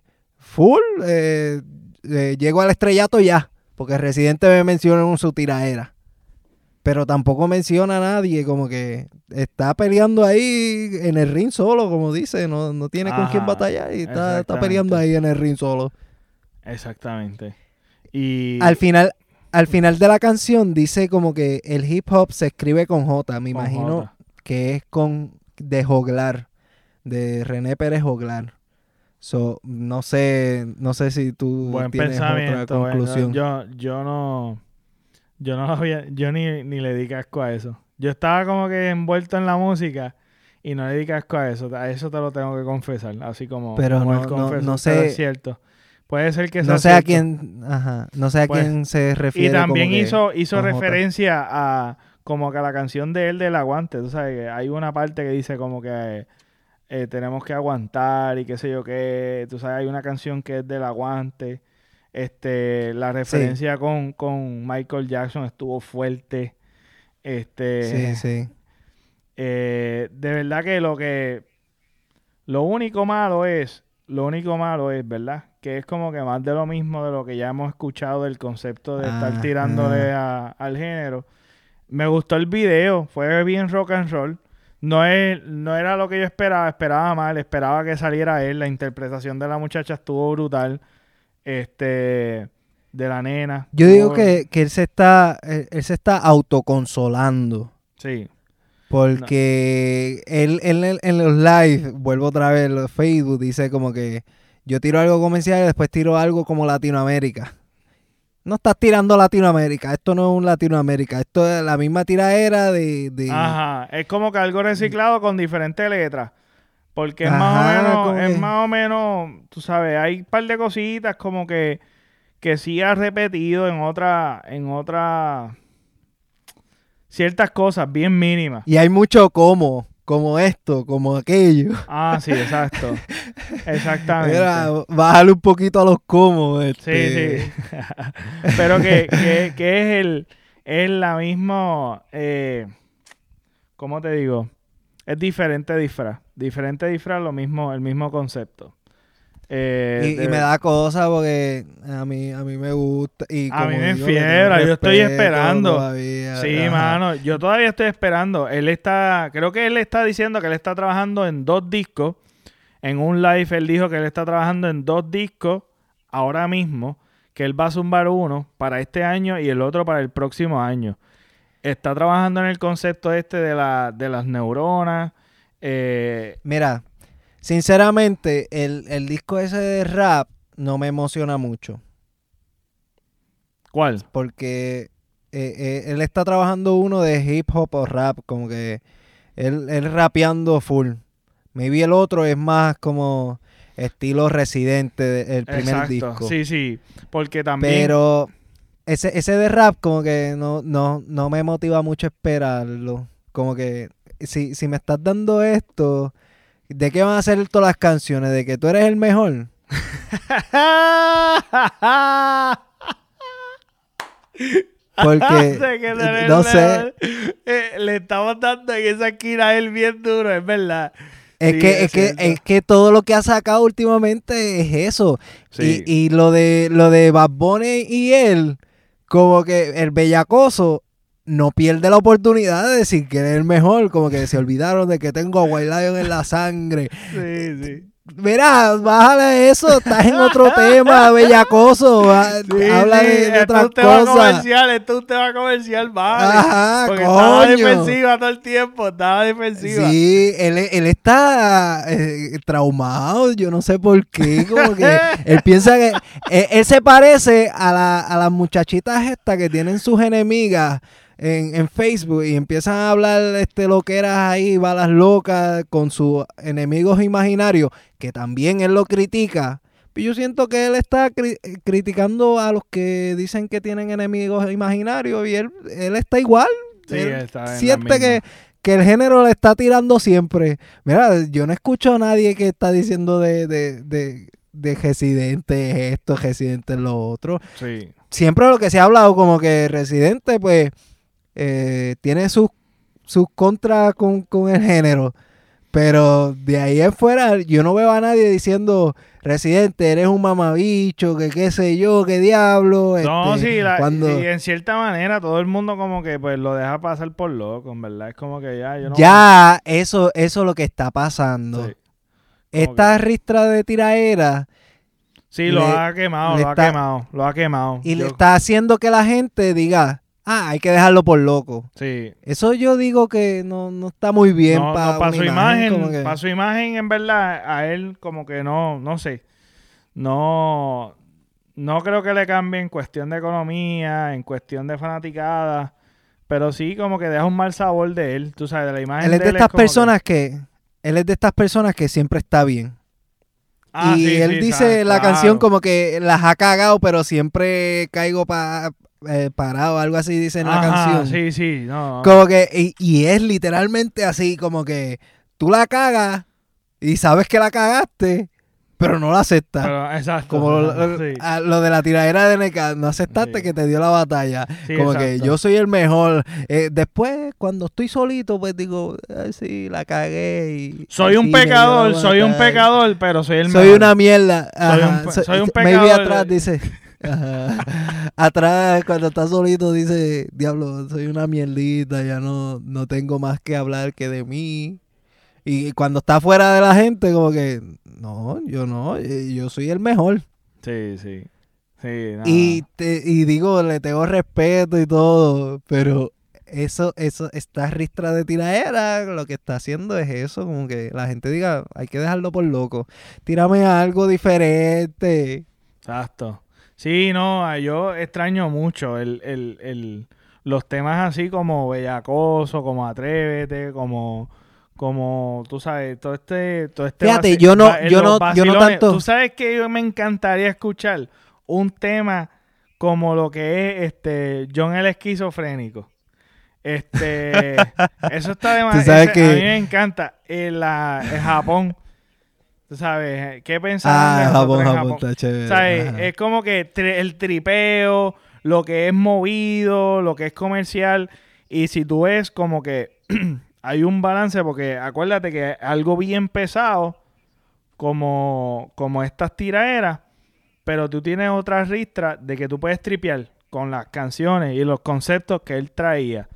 full, eh, eh, llego al estrellato ya. Porque Residente me menciona en su tiraera. Pero tampoco menciona a nadie, como que está peleando ahí en el ring solo, como dice, no, no tiene con quién batallar y está, está peleando ahí en el ring solo. Exactamente. Y al final, al final de la canción dice como que el hip hop se escribe con J. Me imagino que es con de Joglar, de René Pérez Joglar. So, no sé, no sé si tú tienes otra conclusión. yo, yo no, yo no había, yo ni, ni le di casco a eso. Yo estaba como que envuelto en la música y no le di casco a eso. A eso te lo tengo que confesar, así como, pero no, no, sé, es cierto. Puede ser que no sé a quién, ajá, no sé a pues, quién se refiere. Y también hizo, hizo referencia a como que a la canción de él del aguante. Tú sabes hay una parte que dice como que eh, tenemos que aguantar y qué sé yo qué. Tú sabes, hay una canción que es del aguante. Este, la referencia con, con Michael Jackson estuvo fuerte. Este. Sí, sí. Eh, de verdad que lo que. Lo único malo es. Lo único malo es, ¿verdad? que es como que más de lo mismo de lo que ya hemos escuchado del concepto de estar tirándole al género. Me gustó el video, fue bien rock and roll. No, es, no era lo que yo esperaba, esperaba mal, esperaba que saliera él. La interpretación de la muchacha estuvo brutal. Este, de la nena. Yo digo que, él se está, él, se está autoconsolando. Sí. Porque él, él, en los live, vuelvo otra vez, los Facebook, dice como que yo tiro algo comercial y después tiro algo como Latinoamérica. No estás tirando Latinoamérica, esto no es un Latinoamérica, esto es la misma tiraera de, de... Ajá, es como que algo reciclado con diferentes letras. Porque es más o menos, es más o menos, tú sabes, hay un par de cositas como que, que sí ha repetido en otra, en otra, ciertas cosas bien mínimas. Y hay mucho como como esto, como aquello. Ah, sí, exacto. <laughs> Exactamente. Mira, bájale un poquito a los comos. Este. Sí, sí. <laughs> Pero que, que, que, es el es la misma eh, ¿cómo te digo? Es diferente disfraz. Diferente disfraz, lo mismo, el mismo concepto. Eh, y, me da cosa porque a mí, a mí me gusta. Y a mí me fiebra, yo estoy esperando. sí, mano, yo todavía estoy esperando. Él está, creo que él está diciendo que él está trabajando en dos discos. En un live él dijo que él está trabajando en dos discos ahora mismo, que él va a zumbar uno para este año y el otro para el próximo año. Está trabajando en el concepto este de, la, de las neuronas. Eh, Mira, Sinceramente, el, disco ese de rap no me emociona mucho. ¿Cuál? Porque eh, eh, él está trabajando uno de hip hop o rap, como que él, él rapeando full. Maybe el otro es más como estilo residente el primer disco. Sí, sí, porque también... Pero ese, ese de rap como que no, no, no me motiva mucho esperarlo. Como que si, si me estás dando esto ¿De qué van a ser todas las canciones? ¿De que tú eres el mejor? <laughs> Porque no sé. Le estamos dando en esa esquina a él bien duro, es verdad. Es, que, es, que, es que todo lo que ha sacado últimamente es eso. Y, y, lo de lo de Bad Bunny y él, como que el bellacoso no pierde la oportunidad de decir que es el mejor, como que se olvidaron de que tengo a White Lion en la sangre. <laughs> Sí, sí. Mira, bájale eso, estás en otro tema, <laughs> bellacoso. habla de, de otras cosas. comercial, esto es un tema comercial, vale. Ajá, Porque estaba defensiva todo el tiempo, estaba defensiva. Sí, él, él está eh, traumado, yo no sé por qué. Como que <laughs> él piensa que. Él, él se parece a, la, a las muchachitas estas que tienen sus enemigas en, Facebook y empiezan a hablar este lo que eras ahí, balas locas con sus enemigos imaginarios, que también él lo critica. Pero yo siento que él está criticando a los que dicen que tienen enemigos imaginarios y él, él está igual. siente que, que el género le está tirando siempre. Mira, yo no escucho a nadie que está diciendo de, de, de, de residente esto, residente lo otro. Siempre lo que se ha hablado como que residente, pues eh, tiene sus, sus contras con, el género. Pero de ahí en fuera, yo no veo a nadie diciendo, Residente, eres un mamabicho, que qué sé yo, qué diablo. No, este, sí, cuando... y en cierta manera todo el mundo como que pues lo deja pasar por loco, en verdad. Es como que ya, yo no... Ya, eso, eso es lo que está pasando. Esta ristra de tiraera... Sí, lo ha quemado, lo ha quemado, lo ha quemado. Y le está haciendo que la gente diga, ah, hay que dejarlo por loco. Sí. Eso yo digo que no, está muy bien para su imagen. Para su imagen, en verdad, a él como que no, no sé. No, no creo que le cambie en cuestión de economía, en cuestión de fanaticada. Pero sí, como que deja un mal sabor de él, tú sabes, de la imagen. Él es de, estas personas que... Él es de estas personas que siempre está bien. Ah, y él dice la canción como que las ha cagado, pero siempre caigo para eh, parado, algo así dice en la canción. Sí, sí, Como que, y, es literalmente así, como que tú la cagas y sabes que la cagaste, pero no la aceptas. exacto. Como lo, de la tiradera de NK, no aceptaste que te dio la batalla. como que yo soy el mejor. Eh, después, cuando estoy solito, pues digo, Ay, sí, la cagué. Y, soy un pecador, soy un pecador, pero soy el mejor. Soy una mierda. Soy un, pecador. Maybe atrás dice. Atrás, cuando está solito, dice, diablo, soy una mierdita, ya no, no tengo más que hablar que de mí. Y cuando está fuera de la gente, como que, no, yo no, eh, yo soy el mejor. Sí, sí. sí y, te, y digo, le tengo respeto y todo, pero eso, eso, esta ristra de tiraera, lo que está haciendo es eso, como que la gente diga, hay que dejarlo por loco. Tírame algo diferente. Exacto. Sí, no, yo extraño mucho el, el, el, los temas así como Bellacoso, como Atrévete, como como tú sabes, todo este todo este Fíjate, yo no yo no yo no tanto Tú sabes que yo me encantaría escuchar un tema como lo que es este John el esquizofrénico. Este, <laughs> eso está demasiado. A mí me encanta. En, la, en Japón sabes, ¿qué pensar ah, Japón, Japón, Está chévere. ¿Sabes? Es como que el tripeo, lo que es movido, lo que es comercial. Y si tú ves como que <clears throat> hay un balance, porque acuérdate que algo bien pesado, como, como estas tiraderas, pero tú tienes otra ristra de que tú puedes tripear con las canciones y los conceptos que él traía.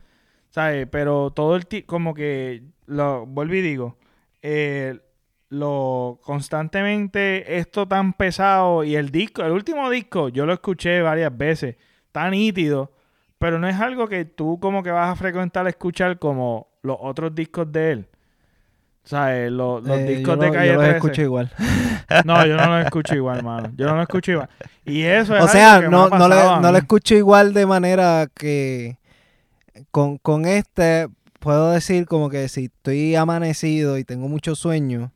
¿Sabes? Pero todo el como que, lo vuelvo y digo, eh, lo constantemente esto tan pesado y el disco, el último disco, yo lo escuché varias veces, tan nítido, pero no es algo que tú como que vas a frecuentar escuchar como los otros discos de él. ¿Sabes? Los, los eh, discos de Calle yo los escucho igual. No, yo no los escucho igual, mano. Yo no los escucho igual. Y eso es O sea, no, no, no lo escucho igual de manera que con, con este puedo decir como que si estoy amanecido y tengo mucho sueño,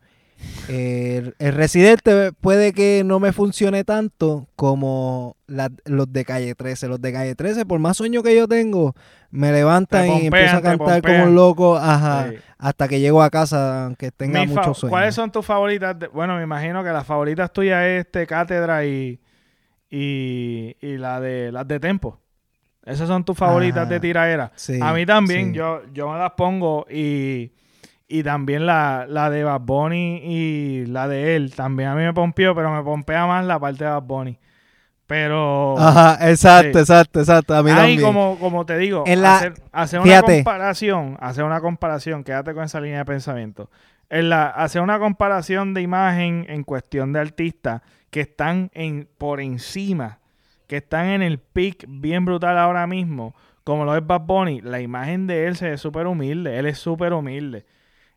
el, residente puede que no me funcione tanto como los de calle 13. Los de calle 13, por más sueño que yo tengo, me levantan y empiezo a cantar como un loco hasta que llego a casa, aunque tenga mucho sueño. ¿Cuáles son tus favoritas? bueno, me imagino que las favoritas tuyas es este Cátedra y, y, la de las de Tempo. Esas son tus favoritas de tiraera. a mí también, yo, yo me las pongo y y también la, de Bad Bunny y la de él. También a mí me pompeó, pero me pompea más la parte de Bad Bunny. Pero. Ajá, exacto, exacto, exacto. A mí Ahí, como, como te digo, hacer, una comparación, hacer una comparación, quédate con esa línea de pensamiento. en la, hacer una comparación de imagen en cuestión de artistas que están en, por encima, que están en el pic bien brutal ahora mismo, como lo es Bad Bunny, la imagen de él se ve súper humilde, él es súper humilde.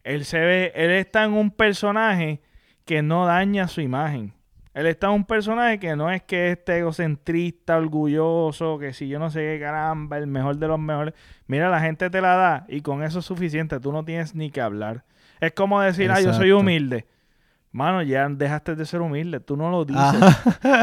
Él se ve, él está en un personaje que no daña su imagen. Él está en un personaje que no es que esté egocentrista, orgulloso, que si yo no sé qué caramba, el mejor de los mejores. Mira, la gente te la da y con eso es suficiente. Tú no tienes ni que hablar. Es como decir, ah, yo soy humilde. Mano, ya dejaste de ser humilde. Tú no lo dices.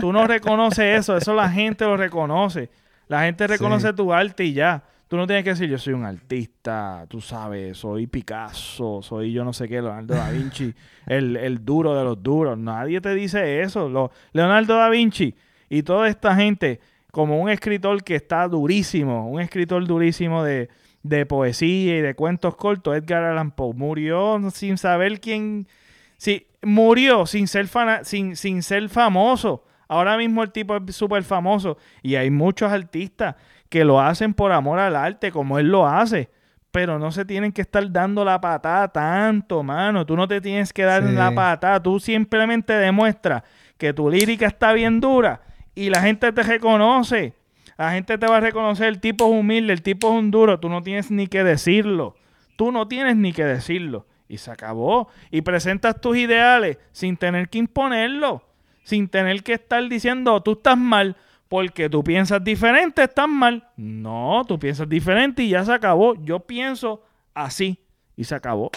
Tú no reconoces eso. Eso la gente lo reconoce. La gente reconoce tu arte y ya. Tú no tienes que decir, yo soy un artista, tú sabes, soy Picasso, soy yo no sé qué, Leonardo da Vinci, <laughs> el, el duro de los duros. Nadie te dice eso. Lo, Leonardo da Vinci y toda esta gente, como un escritor que está durísimo, un escritor durísimo de, de poesía y de cuentos cortos, Edgar Allan Poe, murió sin saber quién... Sí, murió sin ser, sin, sin ser famoso. Ahora mismo el tipo es súper famoso y hay muchos artistas que lo hacen por amor al arte, como él lo hace. Pero no se tienen que estar dando la patada tanto, mano. Tú no te tienes que dar la patada. Tú simplemente demuestras que tu lírica está bien dura y la gente te reconoce. La gente te va a reconocer. El tipo es humilde, el tipo es un duro. Tú no tienes ni que decirlo. Tú no tienes ni que decirlo. Y se acabó. Y presentas tus ideales sin tener que imponerlo. Sin tener que estar diciendo, tú estás mal porque tú piensas diferente, estás mal. No, tú piensas diferente y ya se acabó. Yo pienso así y se acabó.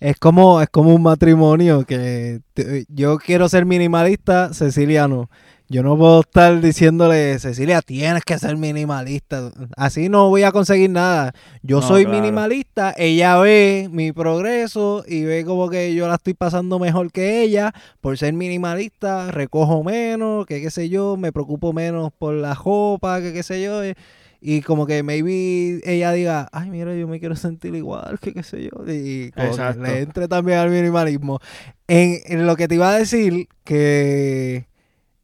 Es como, es como un matrimonio que yo quiero ser minimalista, Cecilia no. Yo no puedo estar diciéndole, Cecilia, tienes que ser minimalista. Así no voy a conseguir nada. Yo soy minimalista, ella ve mi progreso y ve como que yo la estoy pasando mejor que ella. Por ser minimalista, recojo menos, que qué sé yo, me preocupo menos por la ropa, que qué sé yo. Y como que maybe ella diga, ay, mira, yo me quiero sentir igual, que qué sé yo. Y le entre también al minimalismo. En, en lo que te iba a decir, que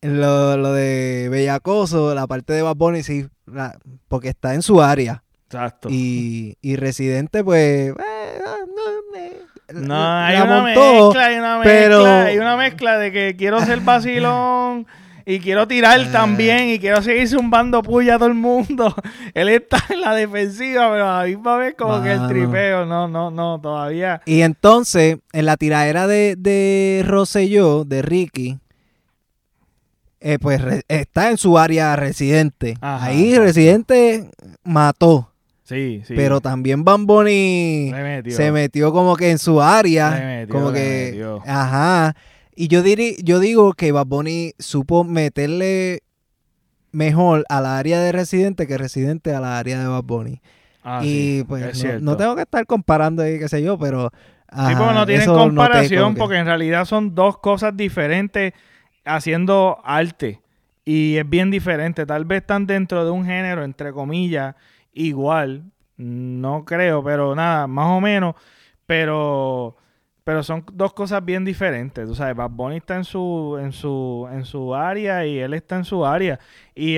lo, lo de Bellacoso, la parte de Bad Bunny, sí, porque está en su área. Exacto. Y, y Residente, pues. Eh, no, hay una mezcla, hay una mezcla, hay una mezcla de que quiero ser vacilón y quiero tirar ah. también y quiero seguir zumbando puya a todo el mundo. <laughs> Él está en la defensiva, pero a la misma vez como que el tripeo, no, no, no, todavía. Y entonces, en la tiradera de, de Rosselló, de Ricky, eh, pues está en su área residente. Ahí residente mató. Sí, sí. Pero también Bamboni se metió como que en su área. como que. Ajá. Y yo, yo digo que Bad supo meterle mejor a la área de residente que residente a la área de Bad ah, y pues no, tengo que estar comparando ahí, qué sé yo, pero... sí, porque no tienen comparación porque en realidad son dos cosas diferentes haciendo arte y es bien diferente. Tal vez están dentro de un género, entre comillas, igual. No creo, pero nada, más o menos. Pero, pero son dos cosas bien diferentes. Tú sabes, Bad Bunny está en su, en su, en su área y él está en su área. Y,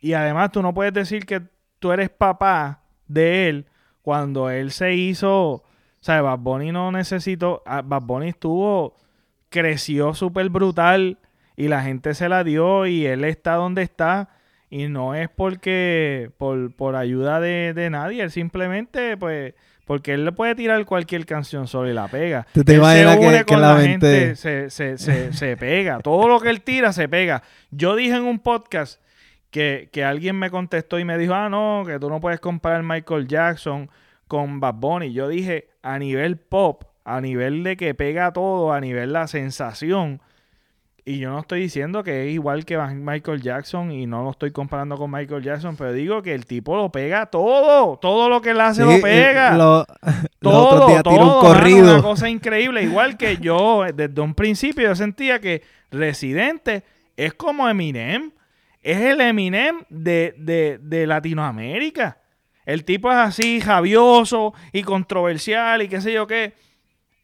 y además tú no puedes decir que tú eres papá de él cuando él se hizo. O sea, Bad Bunny no necesitó. Ah, Bad Bunny estuvo creció súper brutal y la gente se la dio y él está donde está y no es porque por, por ayuda de, nadie, él simplemente pues porque él le puede tirar cualquier canción solo y la pega. ¿Tú te imaginas que, con la, gente se, se, se, se, <laughs> pega. Todo lo que él tira se pega. Yo dije en un podcast que, que, alguien me contestó y me dijo, ah, no, que tú no puedes comparar Michael Jackson con Bad Bunny. Yo dije, a nivel pop, a nivel de que pega todo, a nivel de la sensación. Y yo no estoy diciendo que es igual que Michael Jackson y no lo estoy comparando con Michael Jackson, pero digo que el tipo lo pega todo, todo lo que él hace lo pega. <laughs> todo, todo, un corrido. una cosa increíble, igual que yo desde un principio yo sentía que Residente es como Eminem, es el Eminem de, de, de Latinoamérica. El tipo es así, javioso y controversial y qué sé yo qué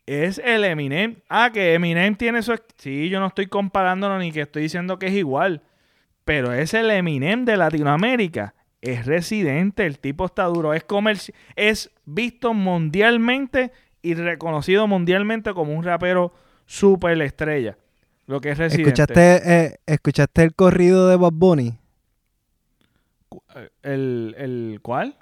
es el Eminem. Ah, que Eminem tiene su... Sí, yo no estoy comparándolo ni que estoy diciendo que es igual. Pero es el Eminem de Latinoamérica. Es residente, el tipo está duro. Es, es visto mundialmente y reconocido mundialmente como un rapero super estrella. Lo que es Residente. ¿Escuchaste, eh, ¿Escuchaste el corrido de Bob Bunny? ¿El, el cuál?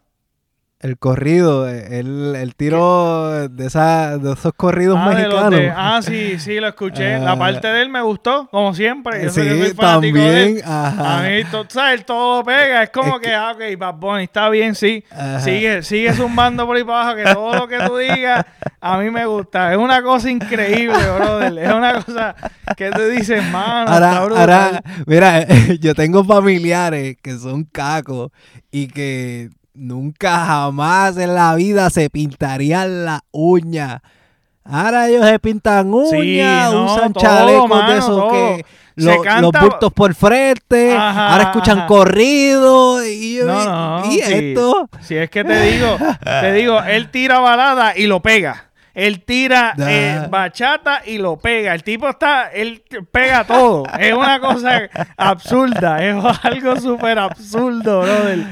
El corrido, el, el tiro de, esa, de esos corridos ah, mexicanos. ah, sí, sí, lo escuché. <laughs> la ah. parte de él me gustó, como siempre. sí, también. Ajá. A mí, tú sabes, todo pega. Es como que, ah, ok, Bad Bunny, está bien, sí. Sigue, sigue zumbando por ahí para abajo, que todo lo que tú digas, a mí me gusta. Es una cosa increíble, brother. Es una cosa que tú dices, mano, ahora, ahora, mira, <laughs> yo tengo familiares que son cacos y que nunca jamás en la vida se pintarían la uña. Ahora ellos se pintan uñas, usan chalecos de esos que los bultos por frente, ahora escuchan corrido y, y, esto. Si es que te digo, te digo, él tira balada y lo pega. Él tira eh, bachata y lo pega. El tipo está, él pega todo. Es una cosa absurda. Es algo súper absurdo, brother.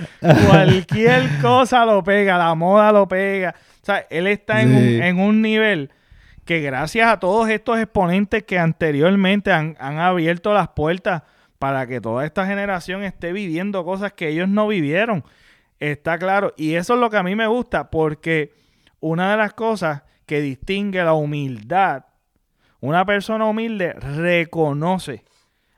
Cualquier cosa lo pega. La moda lo pega. O sea, él está en, un, en un nivel que gracias a todos estos exponentes que anteriormente han, han abierto las puertas para que toda esta generación esté viviendo cosas que ellos no vivieron. Está claro. Y eso es lo que a mí me gusta porque una de las cosas que distingue la humildad. Una persona humilde reconoce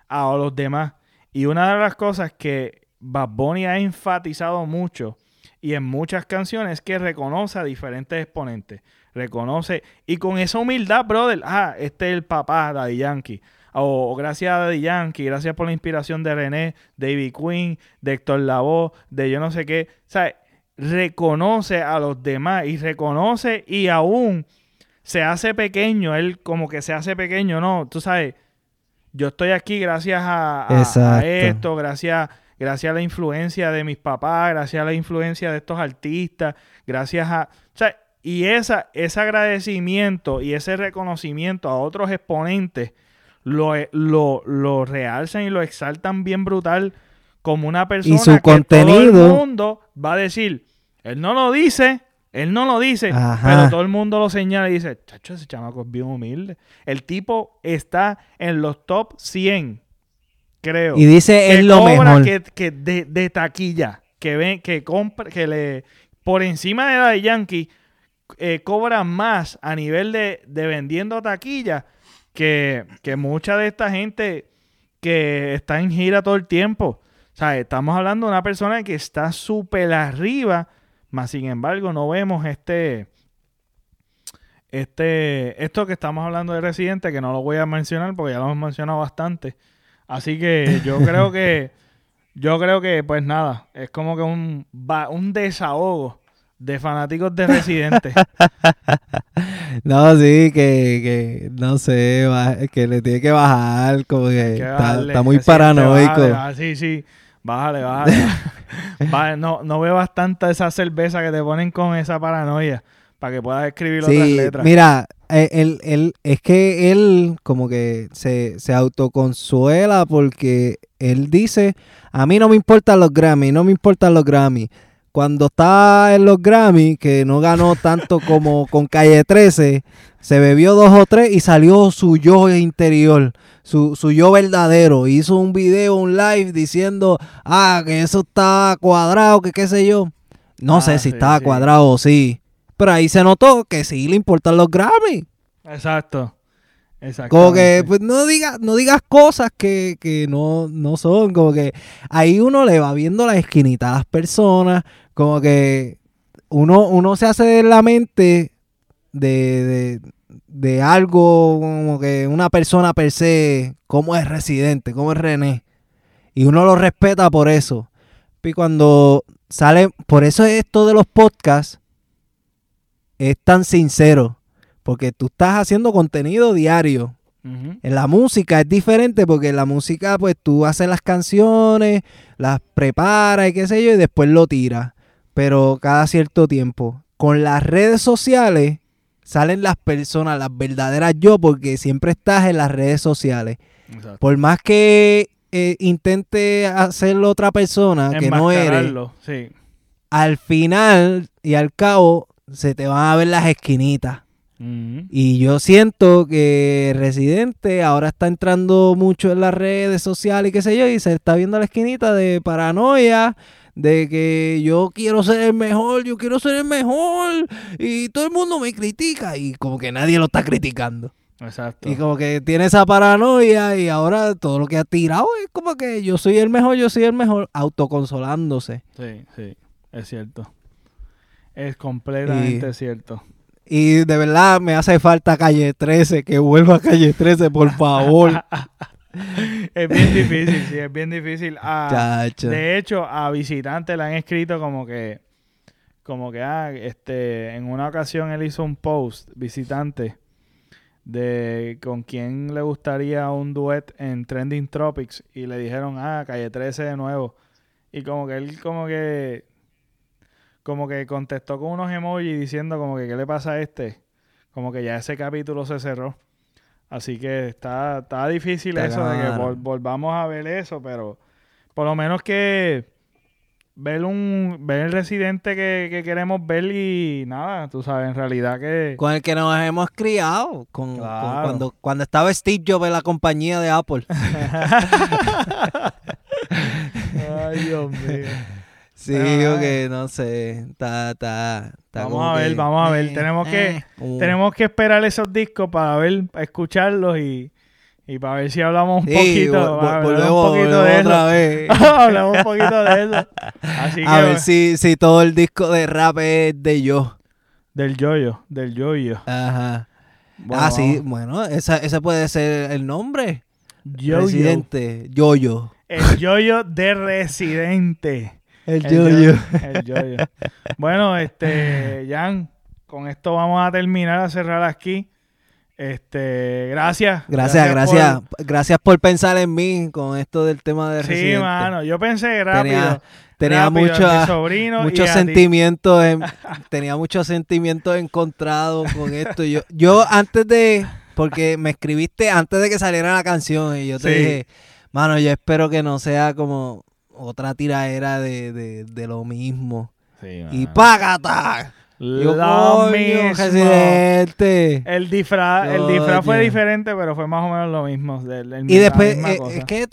a los demás. Y una de las cosas que Bad Bunny ha enfatizado mucho y en muchas canciones es que reconoce a diferentes exponentes. Reconoce. Y con esa humildad, brother, ah, este es el papá Daddy Yankee. O, gracias a Daddy Yankee, gracias por la inspiración de René, David Quinn, de Héctor Lavoe, de yo no sé qué. Sea, reconoce a los demás y reconoce y aún se hace pequeño, él como que se hace pequeño, no, tú sabes, yo estoy aquí gracias a, esto, gracias, gracias a la influencia de mis papás, gracias a la influencia de estos artistas, gracias a, o sea, y esa, ese agradecimiento y ese reconocimiento a otros exponentes lo, lo, lo realzan y lo exaltan bien brutal como una persona y su que contenido, todo el mundo va a decir, él no lo dice, él no lo dice, pero todo el mundo lo señala y dice, chacho, ese chamaco es bien humilde. El tipo está en los top 100, creo. Y dice, es lo mejor. Que, que de, de, taquilla, que ven, que compra, que le, por encima de la de Yankee, eh, cobra más a nivel de, de vendiendo taquilla que, que mucha de esta gente que está en gira todo el tiempo. O sea, estamos hablando de una persona que está súper arriba, más sin embargo no vemos este, este, esto que estamos hablando de Residente, que no lo voy a mencionar porque ya lo hemos mencionado bastante. Así que yo <laughs> creo que, yo creo que, pues nada, es como que un, un desahogo de fanáticos de Residente. <laughs> no, sí, que, que no sé, que le tiene que bajar, como que, está, muy paranoico. sí, sí. Bájale, <laughs> bájale. no, no veo bastante esa cerveza que te ponen con esa paranoia para que puedas escribir otras letras. Mira, eh, él, él, es que él como que se, se autoconsuela porque él dice, a mí no me importan los Grammy, no me importan los Grammy. Cuando está en los Grammy, que no ganó tanto <laughs> como con Calle 13, se bebió dos o tres y salió su yo interior su, su yo verdadero. Hizo un video, un live diciendo, ah, que eso está cuadrado, que qué sé yo. No sé ah, si estaba cuadrado o sí. Pero ahí se notó que sí le importan los Grammy. Exacto. Exacto. Como que pues no digas, no digas cosas que, que no, no son. Como que ahí uno le va viendo la esquinita a las personas. Como que uno, uno se hace en la mente de, de algo como que una persona per se, como es residente, como es René. Y uno lo respeta por eso. Y cuando sale, por eso esto de los podcasts es tan sincero. Porque tú estás haciendo contenido diario. En la música es diferente porque en la música pues tú haces las canciones, las preparas y qué sé yo y después lo tiras. Pero cada cierto tiempo. Con las redes sociales salen las personas, las verdaderas yo, porque siempre estás en las redes sociales. Por más que eh, intente hacerlo otra persona que no eres, al final y al cabo se te van a ver las esquinitas. Y yo siento que Residente ahora está entrando mucho en las redes sociales y qué sé yo, y se está viendo la esquinita de paranoia, de que yo quiero ser el mejor, yo quiero ser el mejor, y todo el mundo me critica, y como que nadie lo está criticando. Exacto. Y como que tiene esa paranoia y ahora todo lo que ha tirado es como que yo soy el mejor, yo soy el mejor, autoconsolándose. Sí, sí, es cierto. Es completamente cierto. Y de verdad me hace falta Calle 13, que vuelva a Calle 13, por <laughs> favor. <laughs> <laughs> es bien difícil, sí, es bien difícil. Ah, de hecho, a visitantes le han escrito como que, como que, ah, este, en una ocasión él hizo un post, visitante, de con quién le gustaría un duet en Trending Tropics y le dijeron, ah, Calle 13 de nuevo. Y como que él como que como que contestó con unos emojis diciendo como que qué le pasa a este. Como que ya ese capítulo se cerró. Así que está, está difícil eso de que volvamos a ver eso, pero por lo menos que ver un ver el residente que, queremos ver y nada, tú sabes, en realidad que... Con el que nos hemos criado, con, cuando, cuando estaba Steve Jobs en la compañía de Apple. <laughs> Ay, Dios mío. Sí, digo que no sé, está, está, Vamos a ver, vamos a ver. Eh, tenemos que, eh, uh. tenemos que esperar esos discos para ver, para escucharlos y, y para ver si hablamos un poquito, volvemos, un poquito de otra Vez. <laughs> hablamos un poquito de eso. Así a ver si, si todo el disco de rap es de yo. Del yoyo, del yoyo. Ajá. ah, sí, bueno, esa, ese puede ser el nombre. Yo Residente, yoyo. El yoyo de Residente. El, yoyo. El yoyo. bueno, este, Jan, con esto vamos a terminar a cerrar aquí. Este, gracias. Gracias, gracias. Gracias por, pensar en mí con esto del tema de Sí, mano, yo pensé rápido. Tenía, muchos sentimientos, tenía muchos sentimientos encontrados con esto. Yo, yo antes de, porque me escribiste antes de que saliera la canción y yo te dije, mano, yo espero que no sea como otra tiradera de, de, de lo mismo. Sí, y págata. Lo mismo. El disfraz, el disfraz fue diferente, pero fue más o menos lo mismo. y después, eh, es, que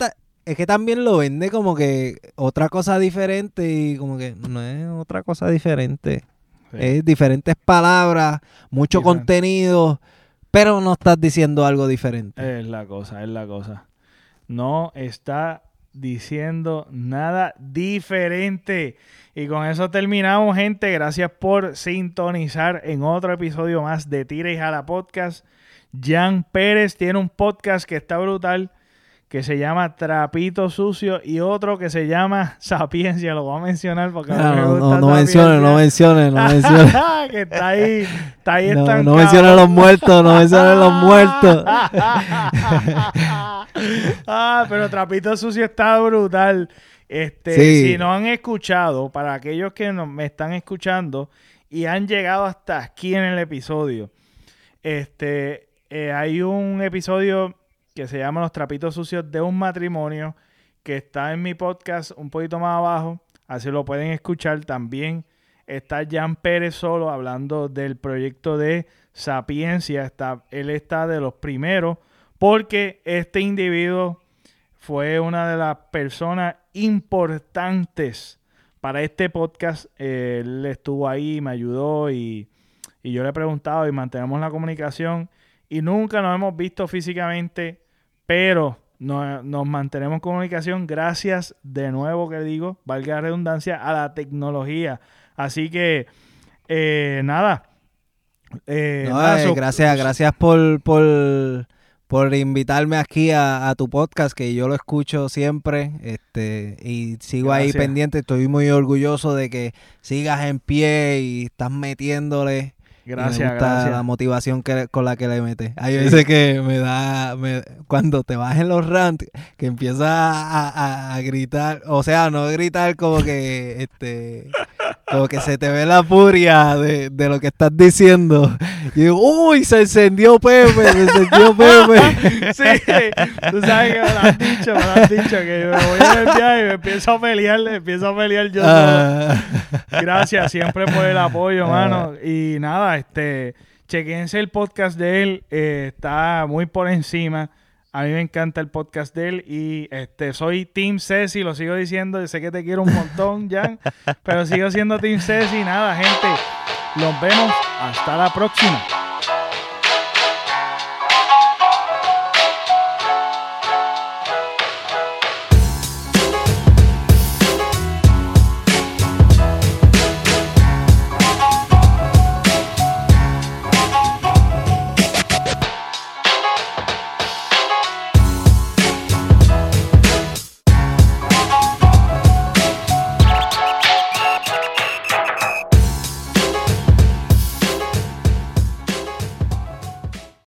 es que también lo vende como que otra cosa diferente y como que no es otra cosa diferente. Es diferentes palabras, mucho contenido, pero no estás diciendo algo diferente. Es la cosa, es la cosa. No está diciendo nada diferente. Y con eso terminamos, gente. Gracias por sintonizar en otro episodio más de Tira y Jala Podcast. Jan Pérez tiene un podcast que está brutal que se llama Trapito Sucio y otro que se llama <laughs> Sapiencia. Lo voy a mencionar porque no, me gusta no, no menciones, no menciones, no menciones. <laughs> que está ahí, está ahí <laughs> no, no menciones los muertos, no menciones los muertos. ah, pero Trapito Sucio está brutal. Este, si no han escuchado, para aquellos que no, me están escuchando y han llegado hasta aquí en el episodio, este, eh, hay un episodio que se llama Los trapitos sucios de un matrimonio, que está en mi podcast un poquito más abajo, así lo pueden escuchar también. Está Jan Pérez solo hablando del proyecto de Sapiencia. Está, él está de los primeros porque este individuo fue una de las personas importantes para este podcast. él estuvo ahí, me ayudó y, y yo le he preguntado y mantenemos la comunicación y nunca nos hemos visto físicamente, pero nos, mantenemos en comunicación gracias de nuevo, que digo, valga la redundancia, a la tecnología. Así que, eh, nada. Eh, eh, gracias, gracias por, por, por invitarme aquí a, tu podcast, que yo lo escucho siempre este y sigo ahí pendiente. Estoy muy orgulloso de que sigas en pie y estás metiéndole Gracias, gracias. la motivación que, con la que le metes. Hay veces que me da, cuando te vas en los rants, que empiezas a, a, gritar, o sea, no gritar como que, este, como que se te ve la furia de, de lo que estás diciendo. Y digo, uy, se encendió Pepe, se encendió Pepe. <laughs> sí, tú sabes que me lo has dicho, me lo has dicho, que me voy a enviar y me empiezo a pelear, empiezo a pelear yo. Ah. Gracias siempre por el apoyo, mano. Y nada, este, chequense el podcast de él, eh, está muy por encima. A mí me encanta el podcast de él y este soy Team Ceci, lo sigo diciendo, sé que te quiero un montón, <laughs> Jan, pero sigo siendo Team Ceci. Nada, gente, nos vemos hasta la próxima.